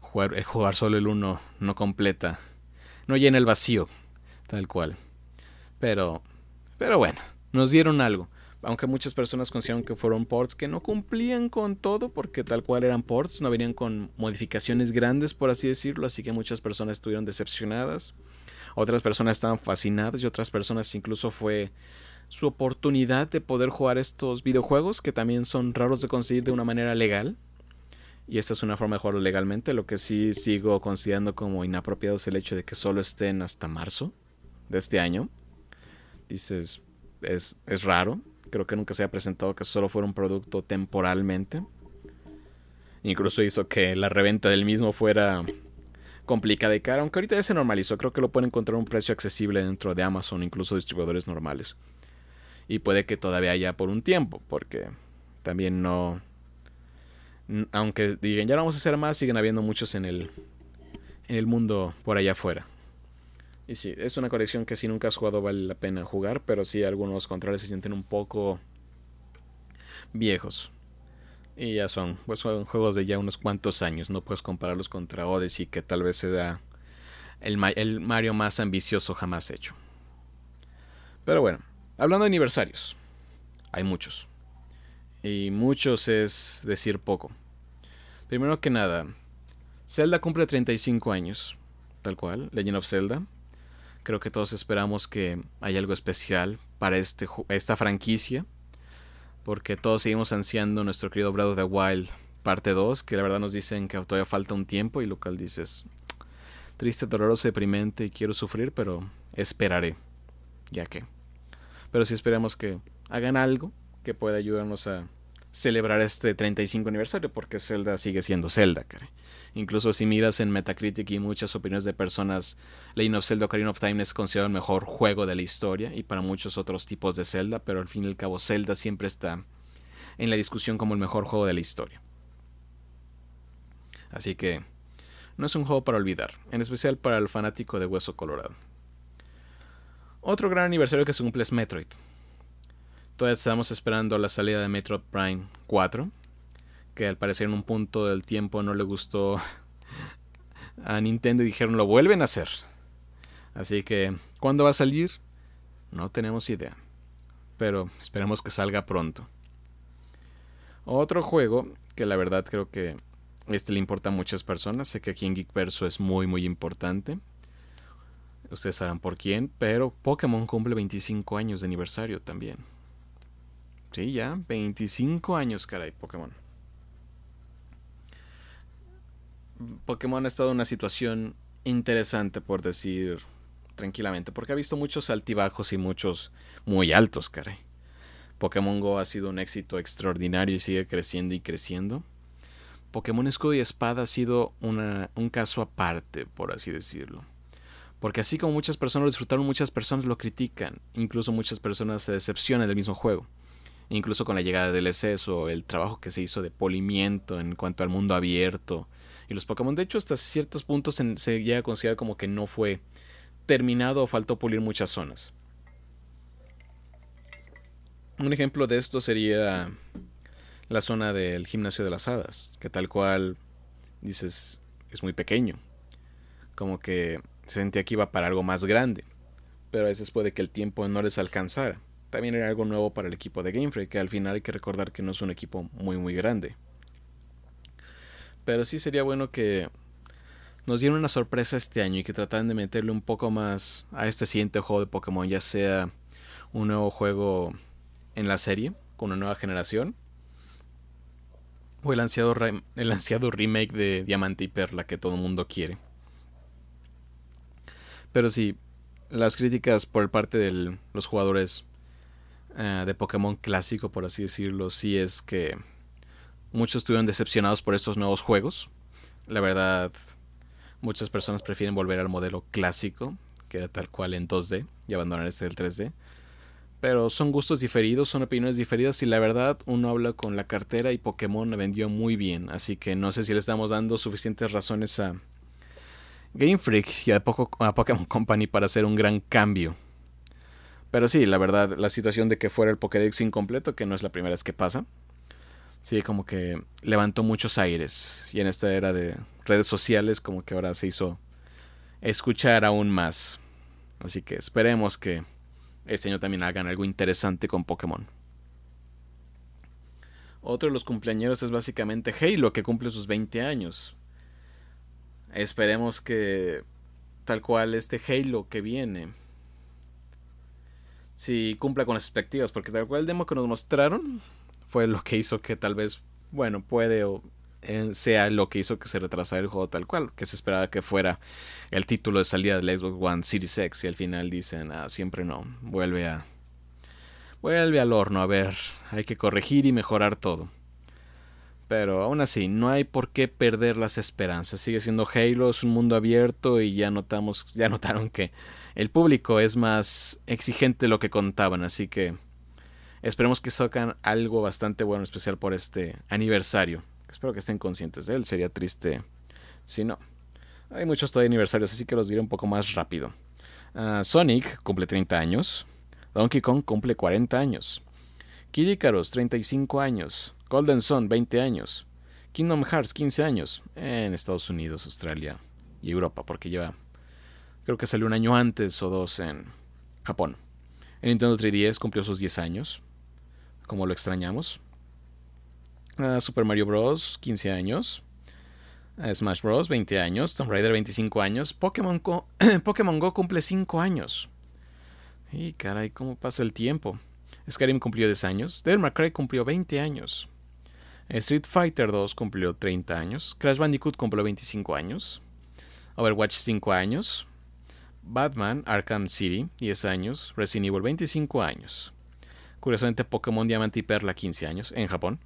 Jugar, jugar solo el 1 no completa no llena el vacío, tal cual. Pero, pero bueno, nos dieron algo. Aunque muchas personas consideraron que fueron ports que no cumplían con todo, porque tal cual eran ports, no venían con modificaciones grandes, por así decirlo, así que muchas personas estuvieron decepcionadas. Otras personas estaban fascinadas y otras personas incluso fue su oportunidad de poder jugar estos videojuegos que también son raros de conseguir de una manera legal y esta es una forma de jugarlo legalmente. Lo que sí sigo considerando como inapropiado es el hecho de que solo estén hasta marzo de este año. Dices, es, es raro. Creo que nunca se ha presentado que solo fuera un producto temporalmente. Incluso hizo que la reventa del mismo fuera complicada de cara, aunque ahorita ya se normalizó. Creo que lo pueden encontrar a un precio accesible dentro de Amazon, incluso distribuidores normales. Y puede que todavía haya por un tiempo, porque también no, aunque digan, ya no vamos a hacer más, siguen habiendo muchos en el, en el mundo por allá afuera. Y sí, es una colección que si nunca has jugado vale la pena jugar, pero sí algunos controles se sienten un poco viejos. Y ya son, pues juegos de ya unos cuantos años, no puedes compararlos contra Odyssey, que tal vez sea el, el Mario más ambicioso jamás hecho. Pero bueno, hablando de aniversarios, hay muchos. Y muchos es decir poco. Primero que nada, Zelda cumple 35 años, tal cual, Legend of Zelda. Creo que todos esperamos que haya algo especial para este, esta franquicia, porque todos seguimos ansiando nuestro querido Breath of the Wild parte 2, que la verdad nos dicen que todavía falta un tiempo y lo cual dices, triste, doloroso, deprimente y quiero sufrir, pero esperaré. ya que. Pero sí esperamos que hagan algo que pueda ayudarnos a celebrar este 35 aniversario, porque Zelda sigue siendo Zelda, caray. Incluso si miras en Metacritic y muchas opiniones de personas, Legend of Zelda Ocarina of Time es considerado el mejor juego de la historia y para muchos otros tipos de Zelda, pero al fin y al cabo Zelda siempre está en la discusión como el mejor juego de la historia. Así que no es un juego para olvidar, en especial para el fanático de Hueso Colorado. Otro gran aniversario que se cumple es Metroid. Todavía estamos esperando la salida de Metroid Prime 4, que al parecer en un punto del tiempo no le gustó [laughs] a Nintendo y dijeron lo vuelven a hacer. Así que, ¿cuándo va a salir? No tenemos idea. Pero esperemos que salga pronto. Otro juego que la verdad creo que este le importa a muchas personas. Sé que aquí en Geekverso es muy muy importante. Ustedes sabrán por quién, pero Pokémon cumple 25 años de aniversario también. Sí, ya, 25 años, caray, Pokémon. Pokémon ha estado en una situación interesante, por decir tranquilamente, porque ha visto muchos altibajos y muchos muy altos, caray. Pokémon Go ha sido un éxito extraordinario y sigue creciendo y creciendo. Pokémon Escudo y Espada ha sido un caso aparte, por así decirlo. Porque así como muchas personas lo disfrutaron, muchas personas lo critican. Incluso muchas personas se decepcionan del mismo juego incluso con la llegada del exceso, el trabajo que se hizo de polimiento en cuanto al mundo abierto y los Pokémon. De hecho, hasta ciertos puntos se llega a considerar como que no fue terminado o faltó pulir muchas zonas. Un ejemplo de esto sería la zona del gimnasio de las hadas, que tal cual dices es muy pequeño. Como que se sentía que iba para algo más grande, pero a veces puede que el tiempo no les alcanzara también era algo nuevo para el equipo de Game Freak, que al final hay que recordar que no es un equipo muy muy grande. Pero sí sería bueno que nos dieran una sorpresa este año y que trataran de meterle un poco más a este siguiente juego de Pokémon, ya sea un nuevo juego en la serie, con una nueva generación, o el ansiado, el ansiado remake de Diamante y Perla que todo el mundo quiere. Pero sí, las críticas por parte de los jugadores eh, de Pokémon clásico, por así decirlo, sí es que muchos estuvieron decepcionados por estos nuevos juegos. La verdad, muchas personas prefieren volver al modelo clásico, que era tal cual en 2D, y abandonar este del 3D. Pero son gustos diferidos, son opiniones diferidas y la verdad uno habla con la cartera y Pokémon vendió muy bien, así que no sé si le estamos dando suficientes razones a Game Freak y a, a Pokémon Company para hacer un gran cambio pero sí, la verdad, la situación de que fuera el Pokédex incompleto, que no es la primera vez que pasa, sí, como que levantó muchos aires. Y en esta era de redes sociales, como que ahora se hizo escuchar aún más. Así que esperemos que este año también hagan algo interesante con Pokémon. Otro de los cumpleaños es básicamente Halo, que cumple sus 20 años. Esperemos que tal cual este Halo que viene si cumpla con las expectativas, porque tal cual el demo que nos mostraron fue lo que hizo que tal vez, bueno, puede o eh, sea lo que hizo que se retrasara el juego tal cual, que se esperaba que fuera el título de salida del Xbox One Series X y al final dicen, ah, siempre no, vuelve a... Vuelve al horno, a ver, hay que corregir y mejorar todo. Pero aún así, no hay por qué perder las esperanzas. Sigue siendo Halo, es un mundo abierto y ya notamos, ya notaron que el público es más exigente de lo que contaban, así que esperemos que sacan algo bastante bueno, especial por este aniversario. Espero que estén conscientes de él, sería triste si no. Hay muchos todavía aniversarios, así que los diré un poco más rápido. Ah, Sonic cumple 30 años. Donkey Kong cumple 40 años. Kid Icarus 35 años. Golden Sun 20 años. Kingdom Hearts 15 años en Estados Unidos, Australia y Europa, porque lleva Creo que salió un año antes o dos en Japón. El Nintendo 3DS cumplió sus 10 años. Como lo extrañamos. Ah, Super Mario Bros. 15 años. Ah, Smash Bros. 20 años. Tomb Raider 25 años. Pokémon, [clears throat] Pokémon Go cumple 5 años. Y caray, ¿cómo pasa el tiempo? Skyrim cumplió 10 años. Devil May Cry cumplió 20 años. Street Fighter 2 cumplió 30 años. Crash Bandicoot cumplió 25 años. Overwatch 5 años. Batman Arkham City, 10 años. Resident Evil, 25 años. Curiosamente, Pokémon Diamante y Perla, 15 años, en Japón.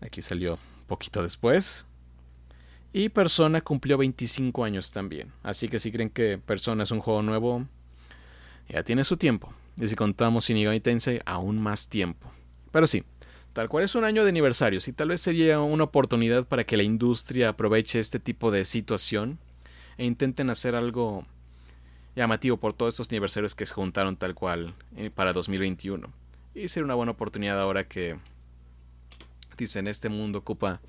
Aquí salió poquito después. Y Persona cumplió 25 años también. Así que si creen que Persona es un juego nuevo, ya tiene su tiempo. Y si contamos Shin Megami Tensei, aún más tiempo. Pero sí, tal cual es un año de aniversario, y tal vez sería una oportunidad para que la industria aproveche este tipo de situación e intenten hacer algo llamativo por todos estos aniversarios que se juntaron tal cual eh, para 2021. Y sería una buena oportunidad ahora que, dicen, este mundo ocupa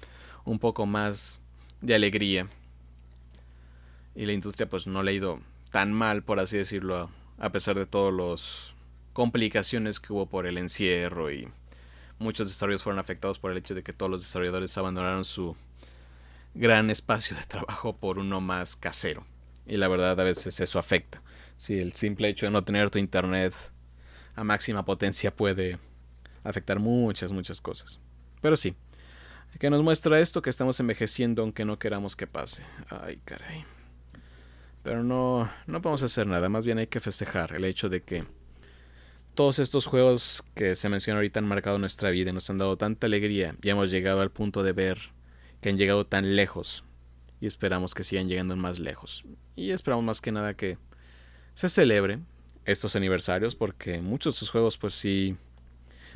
un poco más de alegría. Y la industria pues no le ha ido tan mal, por así decirlo, a pesar de todas las complicaciones que hubo por el encierro y muchos desarrollos fueron afectados por el hecho de que todos los desarrolladores abandonaron su gran espacio de trabajo por uno más casero. Y la verdad a veces eso afecta. Si el simple hecho de no tener tu internet a máxima potencia puede afectar muchas, muchas cosas. Pero sí, que nos muestra esto que estamos envejeciendo aunque no queramos que pase. Ay, caray. Pero no, no podemos hacer nada, más bien hay que festejar el hecho de que todos estos juegos que se mencionan ahorita han marcado nuestra vida y nos han dado tanta alegría y hemos llegado al punto de ver que han llegado tan lejos y esperamos que sigan llegando más lejos. Y esperamos más que nada que se celebre estos aniversarios porque muchos de estos juegos pues sí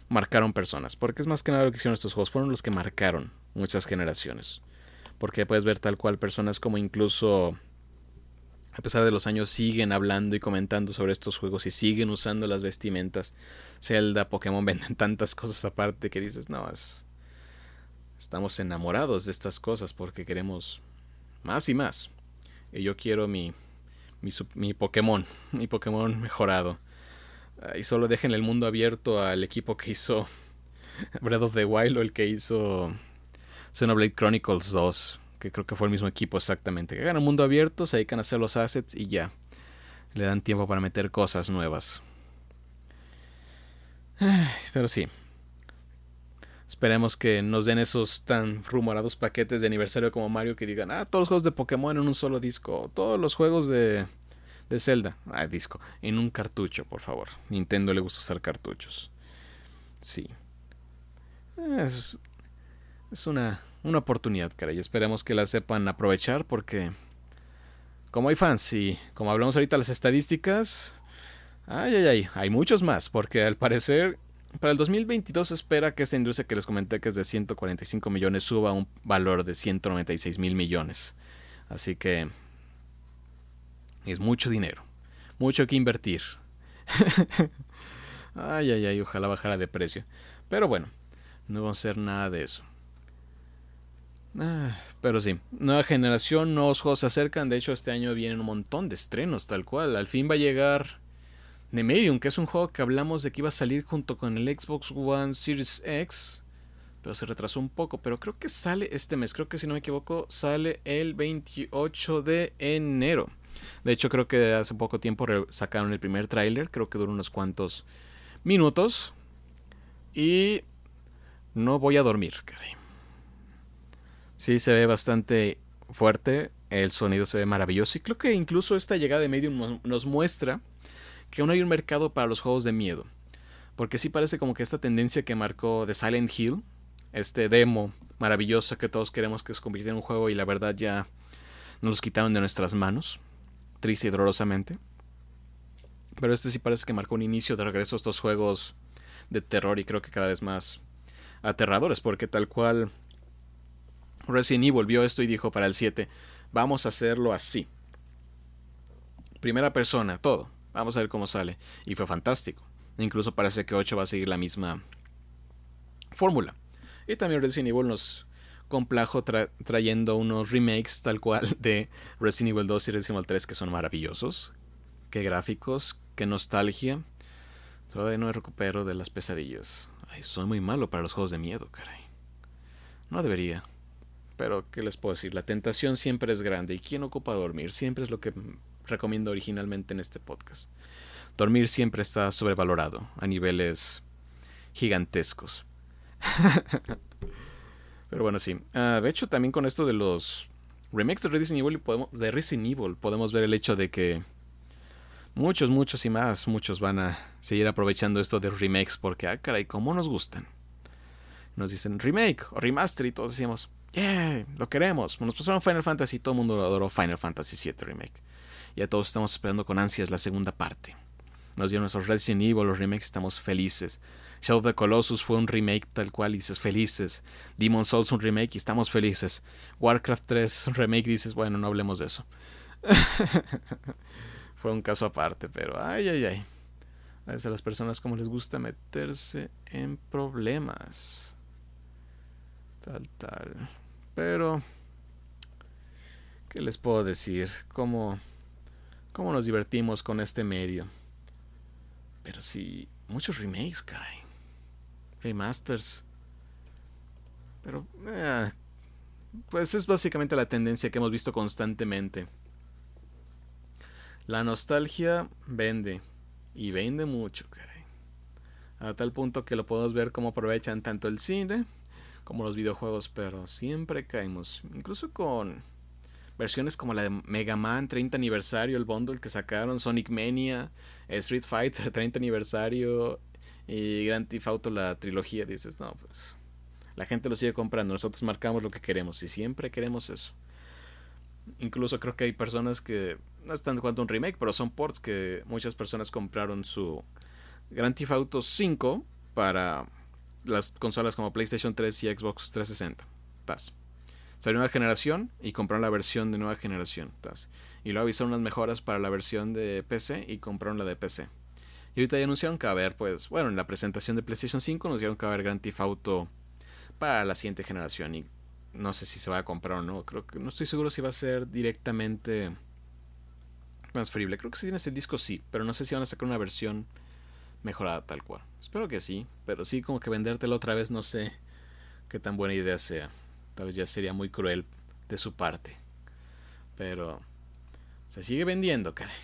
marcaron personas, porque es más que nada lo que hicieron estos juegos, fueron los que marcaron muchas generaciones. Porque puedes ver tal cual personas como incluso a pesar de los años siguen hablando y comentando sobre estos juegos y siguen usando las vestimentas. Zelda, Pokémon [laughs] venden tantas cosas aparte que dices, no, es, estamos enamorados de estas cosas porque queremos más y más. Y yo quiero mi, mi, mi Pokémon, [laughs] mi Pokémon mejorado. Y solo dejen el mundo abierto al equipo que hizo [laughs] Breath of the Wild o el que hizo Xenoblade Chronicles 2 que creo que fue el mismo equipo exactamente, que ganan mundo abierto, se dedican a hacer los assets y ya. Le dan tiempo para meter cosas nuevas. Pero sí. Esperemos que nos den esos tan rumorados paquetes de aniversario como Mario que digan, ah, todos los juegos de Pokémon en un solo disco, todos los juegos de, de Zelda, ah, disco, en un cartucho, por favor. Nintendo le gusta usar cartuchos. Sí. Es, es una, una oportunidad, caray. Esperemos que la sepan aprovechar porque como hay fans y como hablamos ahorita las estadísticas, ay, ay, ay, hay muchos más porque al parecer para el 2022 se espera que esta industria que les comenté que es de 145 millones suba a un valor de 196 mil millones. Así que es mucho dinero, mucho que invertir. [laughs] ay, ay, ay, ojalá bajara de precio. Pero bueno, no vamos a hacer nada de eso. Ah, pero sí, nueva generación, nuevos juegos se acercan. De hecho, este año vienen un montón de estrenos, tal cual. Al fin va a llegar Nemerium, que es un juego que hablamos de que iba a salir junto con el Xbox One Series X. Pero se retrasó un poco. Pero creo que sale este mes. Creo que si no me equivoco, sale el 28 de enero. De hecho, creo que hace poco tiempo sacaron el primer tráiler. Creo que duró unos cuantos minutos. Y no voy a dormir, caray. Sí, se ve bastante fuerte, el sonido se ve maravilloso y creo que incluso esta llegada de Medium nos muestra que aún hay un mercado para los juegos de miedo. Porque sí parece como que esta tendencia que marcó The Silent Hill, este demo maravilloso que todos queremos que se convierta en un juego y la verdad ya nos los quitaron de nuestras manos, triste y dolorosamente. Pero este sí parece que marcó un inicio de regreso a estos juegos de terror y creo que cada vez más aterradores, porque tal cual Resident Evil vio esto y dijo para el 7, vamos a hacerlo así. Primera persona, todo. Vamos a ver cómo sale. Y fue fantástico. Incluso parece que 8 va a seguir la misma fórmula. Y también Resident Evil nos complajo trayendo unos remakes tal cual de Resident Evil 2 y Resident Evil 3 que son maravillosos. Qué gráficos, qué nostalgia. Todavía no recupero de las pesadillas. Ay, soy muy malo para los juegos de miedo, caray. No debería. Pero, ¿qué les puedo decir? La tentación siempre es grande. ¿Y quién ocupa dormir? Siempre es lo que recomiendo originalmente en este podcast. Dormir siempre está sobrevalorado a niveles gigantescos. [laughs] Pero bueno, sí. Ah, de hecho, también con esto de los remakes de Resident Evil, podemos, de Resident Evil podemos ver el hecho de que muchos, muchos y más, muchos van a seguir aprovechando esto de remakes porque, ah, caray, ¿cómo nos gustan? Nos dicen remake o remaster y todos decimos, yeah, lo queremos. Nos pasaron Final Fantasy, todo el mundo adoró Final Fantasy VII Remake. Ya todos estamos esperando con ansias la segunda parte. Nos dieron nuestros Resident Evil, los remakes, estamos felices. Shadow of the Colossus fue un remake tal cual y dices felices. Demon Souls un remake y estamos felices. Warcraft 3 un remake y dices, bueno, no hablemos de eso. [laughs] fue un caso aparte, pero ay, ay, ay. A veces a las personas como les gusta meterse en problemas. Tal, tal. Pero, ¿qué les puedo decir? ¿Cómo, cómo nos divertimos con este medio? Pero sí, muchos remakes, caray. Remasters. Pero, eh, pues es básicamente la tendencia que hemos visto constantemente. La nostalgia vende. Y vende mucho, caray. A tal punto que lo podemos ver cómo aprovechan tanto el cine como los videojuegos, pero siempre caemos. Incluso con versiones como la de Mega Man 30 aniversario, el bundle que sacaron, Sonic Mania, Street Fighter [laughs] 30 aniversario y Grand Theft Auto la trilogía, dices, no, pues la gente lo sigue comprando, nosotros marcamos lo que queremos y siempre queremos eso. Incluso creo que hay personas que no están jugando un remake, pero son ports que muchas personas compraron su Grand Theft Auto 5 para las consolas como PlayStation 3 y Xbox 360. Tas. Salió nueva generación y compraron la versión de nueva generación. Tas. Y luego avisaron unas mejoras para la versión de PC y compraron la de PC. Y ahorita ya anunciaron que va a haber, pues, bueno, en la presentación de PlayStation 5 anunciaron que va a haber Grand Theft Auto para la siguiente generación. Y no sé si se va a comprar o no. Creo que no estoy seguro si va a ser directamente transferible. Creo que si tiene ese disco sí, pero no sé si van a sacar una versión mejorada tal cual. Espero que sí, pero sí como que vendértelo otra vez no sé qué tan buena idea sea. Tal vez ya sería muy cruel de su parte. Pero se sigue vendiendo, caray.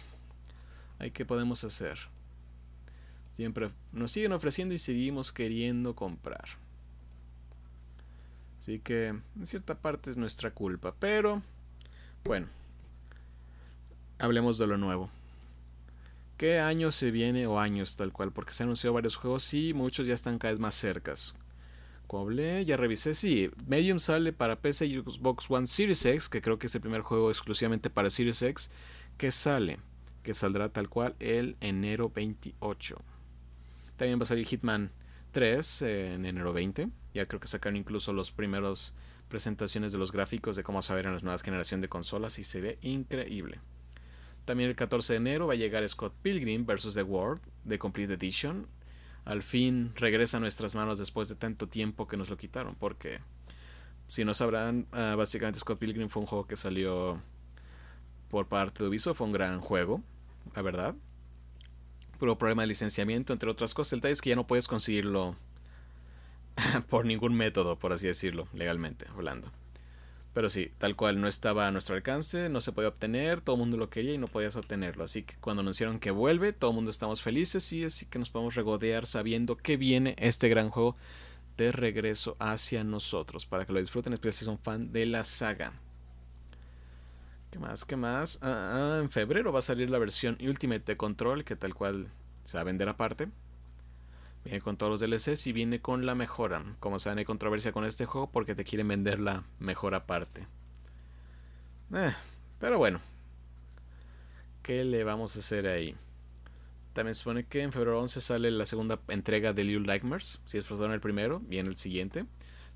¿Hay qué podemos hacer? Siempre nos siguen ofreciendo y seguimos queriendo comprar. Así que en cierta parte es nuestra culpa. Pero bueno, hablemos de lo nuevo. ¿Qué año se viene o años tal cual? Porque se han anunciado varios juegos y muchos ya están cada vez más cercas. Coble, ya revisé, sí. Medium sale para PC y Xbox One Series X, que creo que es el primer juego exclusivamente para Series X, que sale, que saldrá tal cual el enero 28. También va a salir Hitman 3 en enero 20. Ya creo que sacaron incluso los primeros presentaciones de los gráficos de cómo se ver en las nuevas generaciones de consolas y se ve increíble. También el 14 de enero va a llegar Scott Pilgrim vs. The World de Complete Edition. Al fin regresa a nuestras manos después de tanto tiempo que nos lo quitaron. Porque, si no sabrán, ah, básicamente Scott Pilgrim fue un juego que salió por parte de Ubisoft. Fue un gran juego, la verdad. Pero problema de licenciamiento, entre otras cosas. El detalle es que ya no puedes conseguirlo [laughs] por ningún método, por así decirlo, legalmente hablando. Pero sí, tal cual no estaba a nuestro alcance, no se podía obtener, todo el mundo lo quería y no podías obtenerlo. Así que cuando anunciaron que vuelve, todo el mundo estamos felices y así que nos podemos regodear sabiendo que viene este gran juego de regreso hacia nosotros. Para que lo disfruten, especialmente si son fan de la saga. ¿Qué más? ¿Qué más? Ah, ah, en febrero va a salir la versión Ultimate de Control, que tal cual se va a vender aparte. Viene con todos los DLCs y viene con la mejora. Como saben, hay controversia con este juego porque te quieren vender la mejor aparte. Eh, pero bueno. ¿Qué le vamos a hacer ahí? También supone que en febrero 11 sale la segunda entrega de Little Nightmares. Si disfrutaron el primero, viene el siguiente.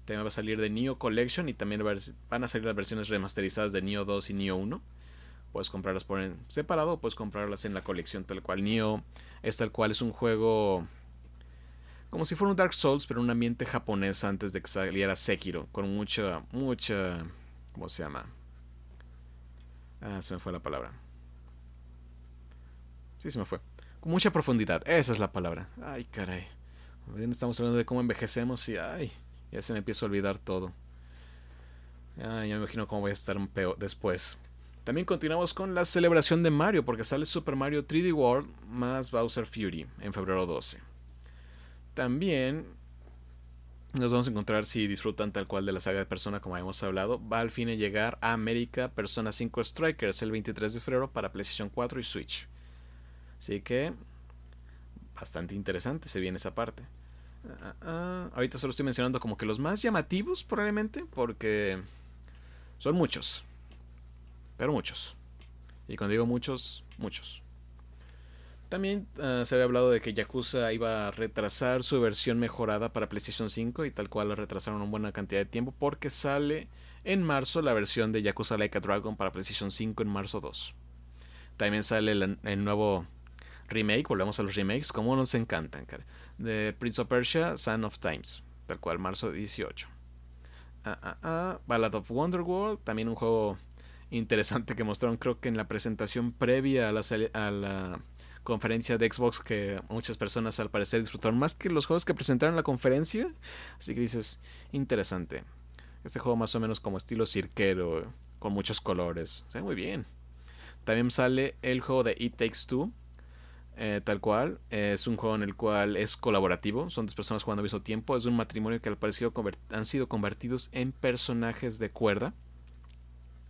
También va a salir de Neo Collection y también van a salir las versiones remasterizadas de Neo 2 y Neo 1. Puedes comprarlas por separado o puedes comprarlas en la colección tal cual. Neo es tal cual, es un juego como si fuera un Dark Souls, pero un ambiente japonés antes de que saliera Sekiro, con mucha, mucha, ¿cómo se llama? Ah, se me fue la palabra. Sí, se me fue. Con mucha profundidad, esa es la palabra. Ay, caray. Estamos hablando de cómo envejecemos y, ay, ya se me empieza a olvidar todo. Ay, ya me imagino cómo voy a estar peor después. También continuamos con la celebración de Mario, porque sale Super Mario 3D World más Bowser Fury en febrero 12. También nos vamos a encontrar si disfrutan tal cual de la saga de Persona como hemos hablado. Va al fin a llegar a América Persona 5 Strikers el 23 de febrero para PlayStation 4 y Switch. Así que bastante interesante se viene esa parte. Ah, ah, ahorita solo estoy mencionando como que los más llamativos probablemente porque son muchos. Pero muchos. Y cuando digo muchos, muchos. También ah, se había hablado de que Yakuza iba a retrasar su versión mejorada para PlayStation 5 y tal cual la retrasaron una buena cantidad de tiempo porque sale en marzo la versión de Yakuza Like a Dragon para PlayStation 5 en marzo 2. También sale el, nuevo remake, volvemos a los remakes, como nos encantan, de Prince of Persia, Son of Times, tal cual, marzo 18. Ah, ah, ah, Ballad of Wonderworld, también un juego interesante que mostraron creo que en la presentación previa a la, a la conferencia de Xbox que muchas personas al parecer disfrutaron más que los juegos que presentaron en la conferencia. Así que dices, interesante. Este juego más o menos como estilo cirquero, con muchos colores. O sea, muy bien. También sale el juego de It Takes Two. Eh, tal cual. es un juego en el cual es colaborativo. Son dos personas jugando al mismo tiempo. Es un matrimonio que al parecer han sido convertidos en personajes de cuerda.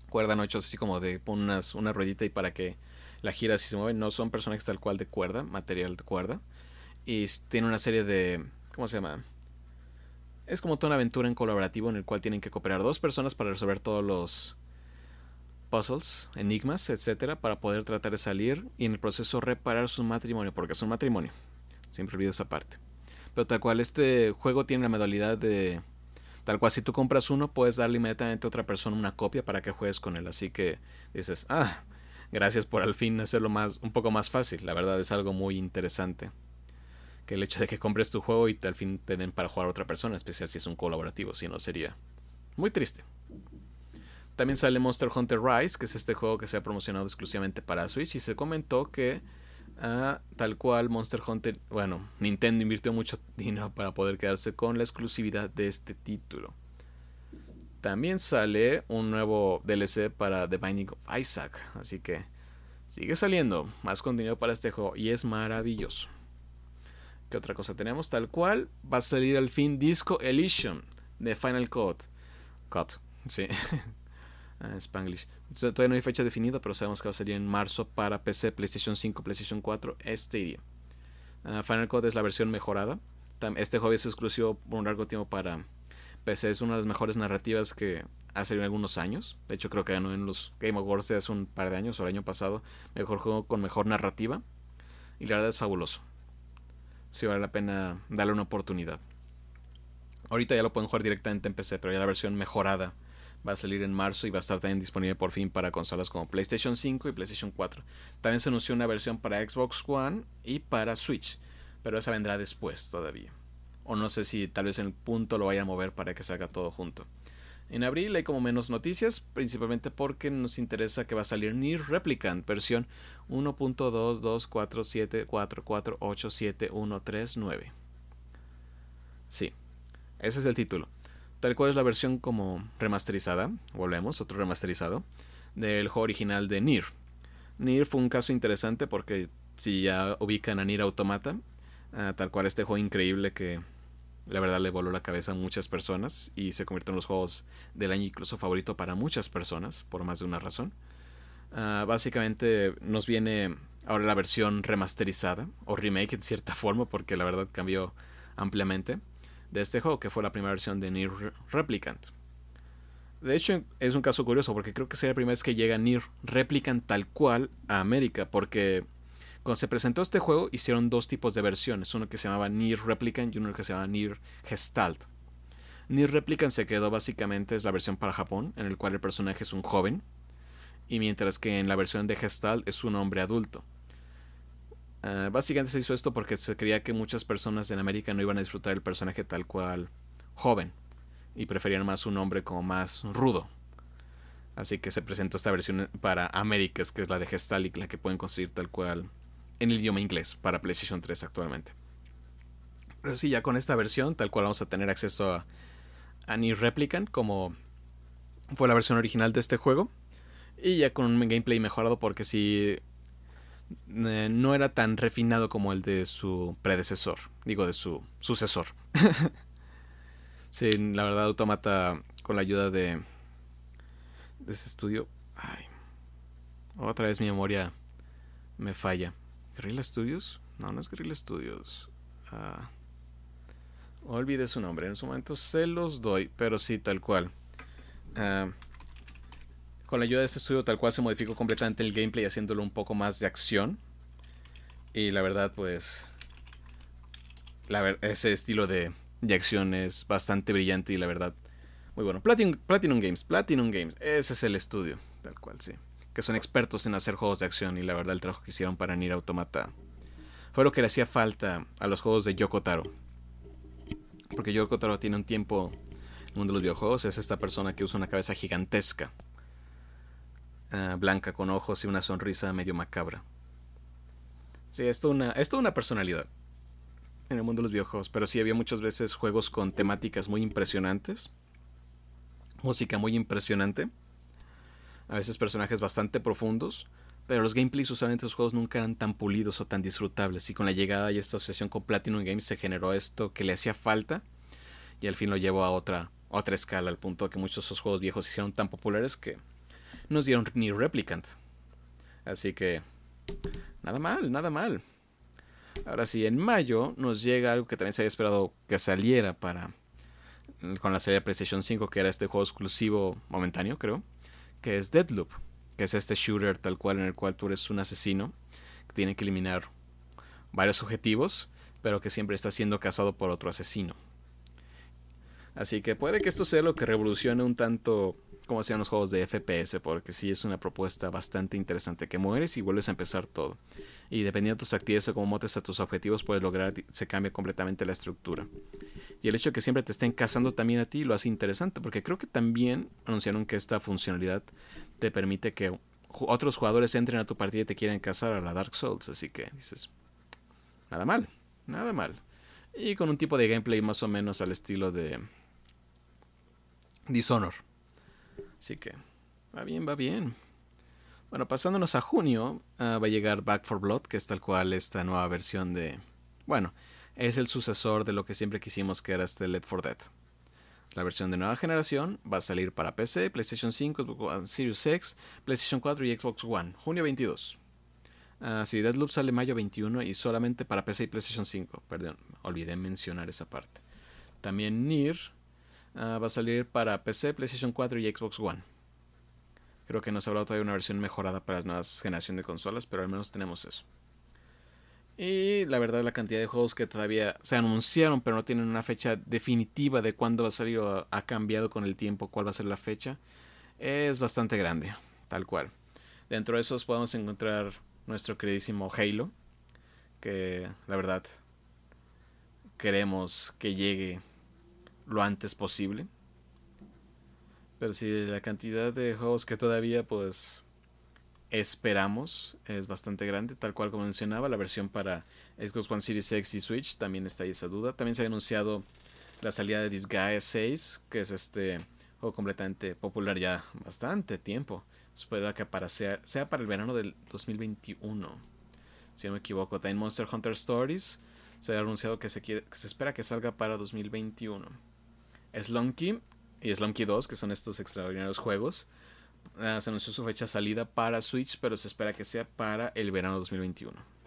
Cuerda no hechos así como de pon una ruedita y para que la gira si se mueve. No son personajes tal cual de cuerda, material de cuerda. Y tiene una serie de... ¿Cómo se llama? Es como toda una aventura en colaborativo en el cual tienen que cooperar dos personas para resolver todos los puzzles, enigmas, etcétera, para poder tratar de salir y en el proceso reparar su matrimonio, porque es un matrimonio. Siempre olvido esa parte. Pero tal cual, este juego tiene la modalidad de. Tal cual, si tú compras uno, puedes darle inmediatamente a otra persona una copia para que juegues con él. Así que dices, ah, gracias por al fin hacerlo más, un poco más fácil. La verdad es algo muy interesante. Que el hecho de que compres tu juego y al fin te den para jugar a otra persona, especial si es un colaborativo, si no sería muy triste. También sale Monster Hunter Rise, que es este juego que se ha promocionado exclusivamente para Switch. Y se comentó que ah, tal cual Monster Hunter, bueno, Nintendo invirtió mucho [laughs] dinero para poder quedarse con la exclusividad de este título. También sale un nuevo DLC para The Binding of Isaac. Así que sigue saliendo más contenido para este juego y es maravilloso. ¿Qué otra cosa tenemos? Tal cual va a salir al fin Disco Elysium de Final Cut. Cut, sí. [laughs] Ah, Spanglish. Todavía no hay fecha definida, pero sabemos que va a salir en marzo para PC, PlayStation 5, PlayStation 4, Stadia. Uh, Final Cut es la versión mejorada. Este juego es exclusivo por un largo tiempo para PC. Es una de las mejores narrativas que ha salido en algunos años. De hecho, creo que ganó en los Game Awards hace un par de años o el año pasado. Mejor juego con mejor narrativa. Y la verdad es fabuloso. Si vale la pena darle una oportunidad. Ahorita ya lo pueden jugar directamente en PC, pero ya la versión mejorada va a salir en marzo y va a estar también disponible por fin para consolas como PlayStation 5 y PlayStation 4. También se anunció una versión para Xbox One y para Switch, pero esa vendrá después todavía. O no sé si tal vez en el punto lo vaya a mover para que se haga todo junto. En abril hay como menos noticias, principalmente porque nos interesa que va a salir Nier Replicant versión 1.22474487139. Sí, ese es el título tal cual es la versión como remasterizada, volvemos, otro remasterizado, del juego original de Nier. Nier fue un caso interesante porque si ya ubican a Nier Automata, ah, tal cual este juego increíble que la verdad le voló la cabeza a muchas personas y se convirtió en los juegos del año incluso favorito para muchas personas, por más de una razón. Ah, básicamente nos viene ahora la versión remasterizada o remake en cierta [laughs] forma porque la verdad cambió ampliamente de este juego, que fue la primera versión de Nier Replicant. De hecho, es un caso curioso porque creo que sería la primera vez que llega Nier Replicant tal cual a América, porque cuando se presentó este juego hicieron dos tipos de versiones, uno que se llamaba Nier Replicant y uno que se llamaba Nier Gestalt. Nier Replicant se quedó básicamente es la versión para Japón, en el cual el personaje es un joven, y mientras que en la versión de Gestalt es un hombre adulto. Ah, básicamente se hizo esto porque se creía que muchas personas en América no iban a disfrutar el personaje tal cual joven y preferían más un hombre como más rudo. Así que se presentó esta versión para Américas, que es la de Gestalt la que pueden conseguir tal cual en el idioma inglés para PlayStation 3 actualmente. Pero sí, ya con esta versión, tal cual vamos a tener acceso a, a Replicant, como fue la versión original de este juego. Y ya con un gameplay mejorado, porque si eh, no era tan refinado como el de su predecesor, digo de su sucesor. [laughs] sí, la verdad, Automata, con la ayuda de, de ese estudio, ay, otra vez mi memoria me falla. ¿Guerrilla Studios? No, no es Guerrilla Studios. Ah, olvidé su nombre. En su momento se los doy, pero sí, tal cual. Ah, con la ayuda de este estudio, tal cual se modificó completamente el gameplay, haciéndolo un poco más de acción. Y la verdad, pues. ese estilo de, de acción es bastante brillante y la verdad. Muy bueno. Platinum Games, Platinum Games. Ese es el estudio, tal cual, sí que son expertos en hacer juegos de acción y la verdad el trabajo que hicieron para Nier Automata fue lo que le hacía falta a los juegos de Yoko Taro. Porque Yoko Taro tiene un tiempo en el mundo de los videojuegos, es esta persona que usa una cabeza gigantesca, ah, blanca con ojos y una sonrisa medio macabra. Sí, es toda una, es una personalidad en el mundo de los videojuegos, pero sí había muchas veces juegos con temáticas muy impresionantes, música muy impresionante a veces personajes bastante profundos, pero los gameplays usualmente los juegos nunca eran tan pulidos o tan disfrutables. Y con la llegada y esta asociación con Platinum Games se generó esto que le hacía falta y al fin lo llevó a otra, otra escala, al punto de que muchos de esos juegos viejos se hicieron tan populares que no dieron ni Replicant. Así que, nada mal, nada mal. Ahora sí, en mayo nos llega algo que también se había esperado que saliera para con la serie PlayStation 5, que era este juego exclusivo momentáneo, creo que es Deadloop, que es este shooter tal cual en el cual tú eres un asesino que tiene que eliminar varios objetivos, pero que siempre está siendo cazado por otro asesino. Así que puede que esto sea lo que revolucione un tanto como hacían los juegos de FPS, porque sí es una propuesta bastante interesante, que mueres y vuelves a empezar todo. Y dependiendo de tus actividades o cómo motes a tus objetivos, puedes lograr, se cambia completamente la estructura. Y el hecho de que siempre te estén cazando también a ti lo hace interesante, porque creo que también anunciaron que esta funcionalidad te permite que otros jugadores entren a tu partida y te quieran cazar a la Dark Souls, así que dices, nada mal, nada mal. Y con un tipo de gameplay más o menos al estilo de Dishonor. Así que, va bien, va bien. Bueno, pasándonos a junio, ah, va a llegar Back for Blood, que es tal cual esta nueva versión de... Bueno, es el sucesor de lo que siempre quisimos que era este Left 4 Dead. La versión de nueva generación va a salir para PC, PlayStation 5, Series X, PlayStation 4 y Xbox One, junio 22. Uh, sí, Deadloop sale mayo 21 y solamente para PC y PlayStation 5. Perdón, olvidé mencionar esa parte. También Nier Ah, va a salir para PC, PlayStation 4 y Xbox One. Creo que nos ha hablado todavía una versión mejorada para las nuevas generación de consolas, pero al menos tenemos eso. Y la verdad, la cantidad de juegos que todavía se anunciaron, pero no tienen una fecha definitiva de cuándo va a salir o ha cambiado con el tiempo cuál va a ser la fecha, es bastante grande, tal cual. Dentro de esos podemos encontrar nuestro queridísimo Halo, que la verdad queremos que llegue lo antes posible. Pero si la cantidad de juegos que todavía pues esperamos es bastante grande, tal cual como mencionaba, la versión para Xbox One Series X y Switch también está ahí esa duda. También se ha anunciado la salida de Disgaea 6, que es este juego completamente popular ya bastante tiempo. Espero que para sea, sea para el verano del 2021, si no me equivoco. También Monster Hunter Stories se ha anunciado que se, que se espera que salga para 2021. Slunky y Slunky 2, que son estos extraordinarios juegos. Ah, se anunció su fecha de salida para Switch, pero se espera que sea para el verano 2021.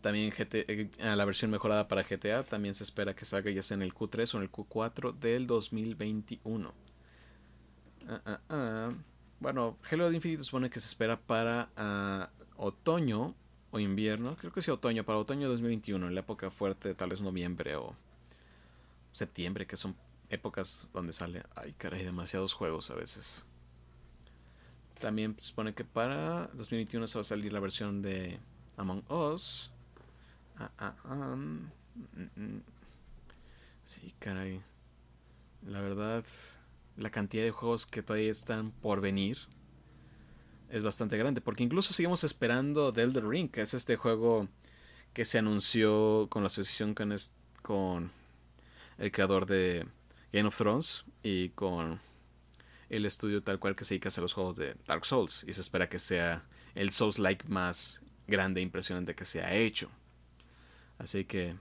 También eh, la versión mejorada para GTA también se espera que salga ya sea en el Q3 o en el Q4 del 2021. Ah, ah, ah. Bueno, Halo Infinite supone que se espera para otoño o invierno. Creo que sí otoño, para otoño 2021, en la época fuerte, tal vez noviembre o septiembre, que son épocas donde sale, ay caray, demasiados juegos a veces. También se supone que para 2021 se va a salir la versión de Among Us. Ah, ah, ah, mm, mm, mm. Sí, caray. La verdad, la cantidad de juegos que todavía están por venir es bastante grande. Porque incluso seguimos esperando The Elder Ring, que es este juego que se anunció con la asociación con, con el creador de Game of Thrones y con el estudio tal cual que se dedica a los juegos de Dark Souls y se espera que sea el Souls-like más grande e impresionante que se ha hecho. Así que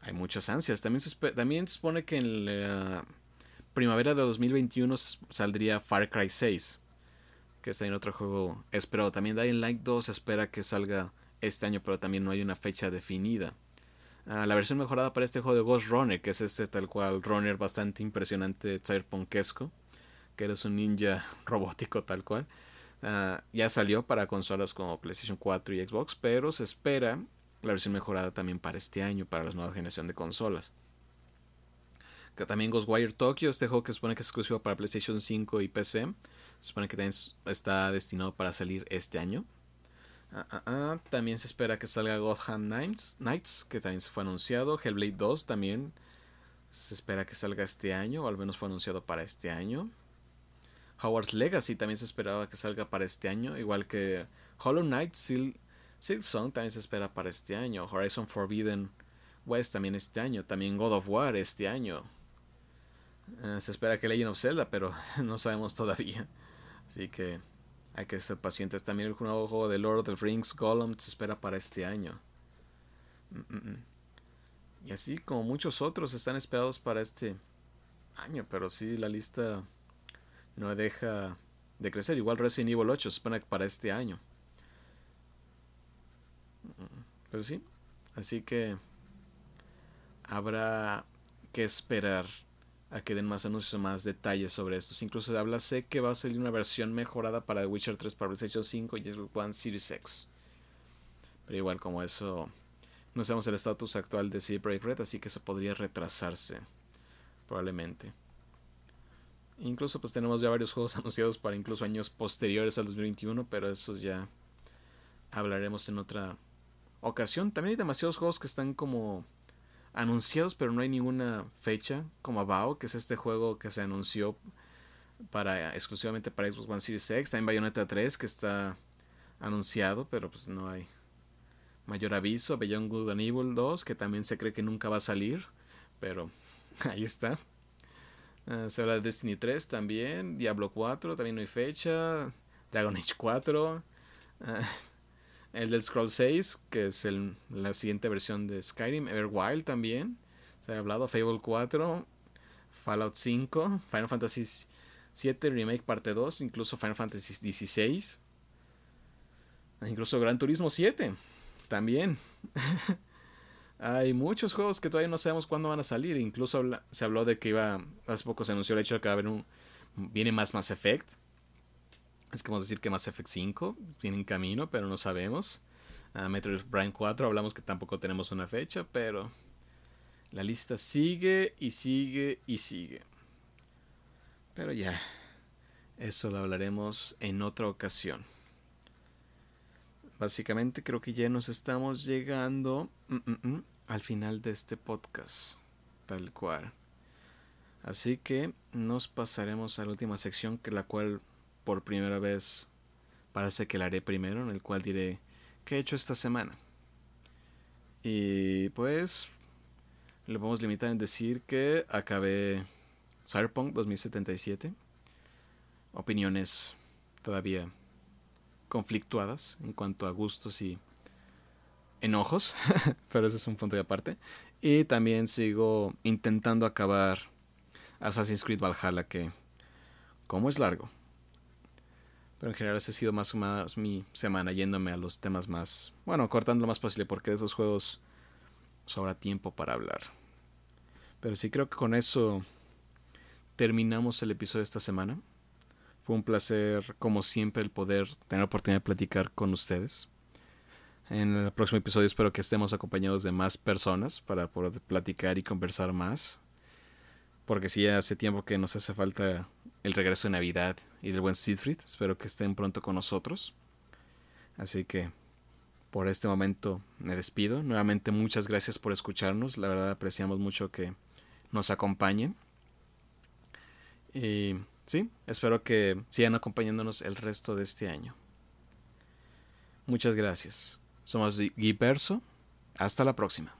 hay muchas ansias. También se, también se supone que en la primavera de 2021 saldría Far Cry 6. que está en otro juego esperado. También Dying Light 2 espera que salga este año, pero también no hay una fecha definida. La versión mejorada para este juego de Ghost Runner, que es este tal cual runner bastante impresionante, cyberpunkesco, que eres un ninja [laughs] robótico tal cual. Ah, ya salió para consolas como PlayStation 4 y Xbox, pero se espera la versión mejorada también para este año, para la nueva generación de consolas. También Ghostwire Tokyo, este juego que se supone que es exclusivo para PlayStation 5 y PC, se supone que también está destinado para salir este año. Ah, ah, ah, también se espera que salga Gotham Knights, Knights, que también se fue anunciado. Hellblade 2 también se espera que salga este año, o al menos fue anunciado para este año. Howard's Legacy también se esperaba que salga para este año, igual que Hollow Knight, Silk, Song también se espera para este año. Horizon Forbidden West también este año. También God of War este año. se espera que Legend of Zelda, pero [laughs] no sabemos todavía. Así que hay que ser pacientes. También el nuevo juego de Lord of the Rings, Gollum, se espera para este año. Y así como muchos otros están esperados para este año, pero sí, la lista no deja de crecer. Igual Resident Evil 8 se espera para este año. Pero sí, así que habrá que esperar a que den más anuncios más detalles sobre esto. Incluso habla sé que va a salir una versión mejorada para The Witcher 3 para PlayStation 5 y Xbox One Series X. Pero igual como eso no sabemos el estatus actual de CD Projekt Red, así que eso podría retrasarse probablemente. Incluso pues tenemos ya varios juegos [laughs] anunciados para incluso años posteriores al 2021, pero eso ya hablaremos en otra ocasión. También hay demasiados juegos que están como anunciados, pero no hay ninguna fecha, como Bao, que es este juego que se anunció para exclusivamente para Xbox One Series X, también Bayonetta 3 que está anunciado, pero pues no hay mayor aviso, Beyond Good and Evil 2 que también se cree que nunca va a salir, pero [laughs] ahí está. Ah, se habla de Destiny 3 también, Diablo 4 también no hay fecha, Dragon Age 4, el del Scroll 6, que es el, la siguiente versión de Skyrim. Everwild también. Se ha hablado. Fable 4. Fallout 5. Final Fantasy 7 Remake Parte 2. Incluso Final Fantasy 16. Incluso Gran Turismo 7. También. [laughs] Hay muchos juegos que todavía no sabemos cuándo van a salir. Incluso se habló de que iba. Hace poco se anunció el hecho de que va a haber un. Viene más Mass Effect. Es que vamos a decir que Mass Effect 5 viene en camino, pero no sabemos. A Metroid Prime 4 hablamos que tampoco tenemos una fecha, pero la lista sigue y sigue y sigue. Pero ya, eso lo hablaremos en otra ocasión. Básicamente creo que ya nos estamos llegando mm, mm, mm, al final de este podcast, tal cual. Así que nos pasaremos a la última sección, que la cual por primera vez parece que la haré primero, en el cual diré qué he hecho esta semana. Y pues le podemos limitar en decir que acabé Cyberpunk 2077. Opiniones todavía conflictuadas en cuanto a gustos y enojos, [laughs] pero ese es un punto de aparte. Y también sigo intentando acabar Assassin's Creed Valhalla, que como es largo, pero en general ese ha sido más o menos mi semana yéndome a los temas más, bueno, cortando lo más posible porque de esos juegos sobra tiempo para hablar. Pero sí creo que con eso terminamos el episodio de esta semana. Fue un placer, como siempre, el poder tener la oportunidad de platicar con ustedes. En el próximo episodio espero que estemos acompañados de más personas para poder platicar y conversar más. Porque sí, hace tiempo que nos hace falta el regreso de Navidad y del buen Siegfried. Espero que estén pronto con nosotros. Así que por este momento me despido. Nuevamente muchas gracias por escucharnos. La verdad apreciamos mucho que nos acompañen. Y sí, espero que sigan acompañándonos el resto de este año. Muchas gracias. Somos Guy Perso. Hasta la próxima.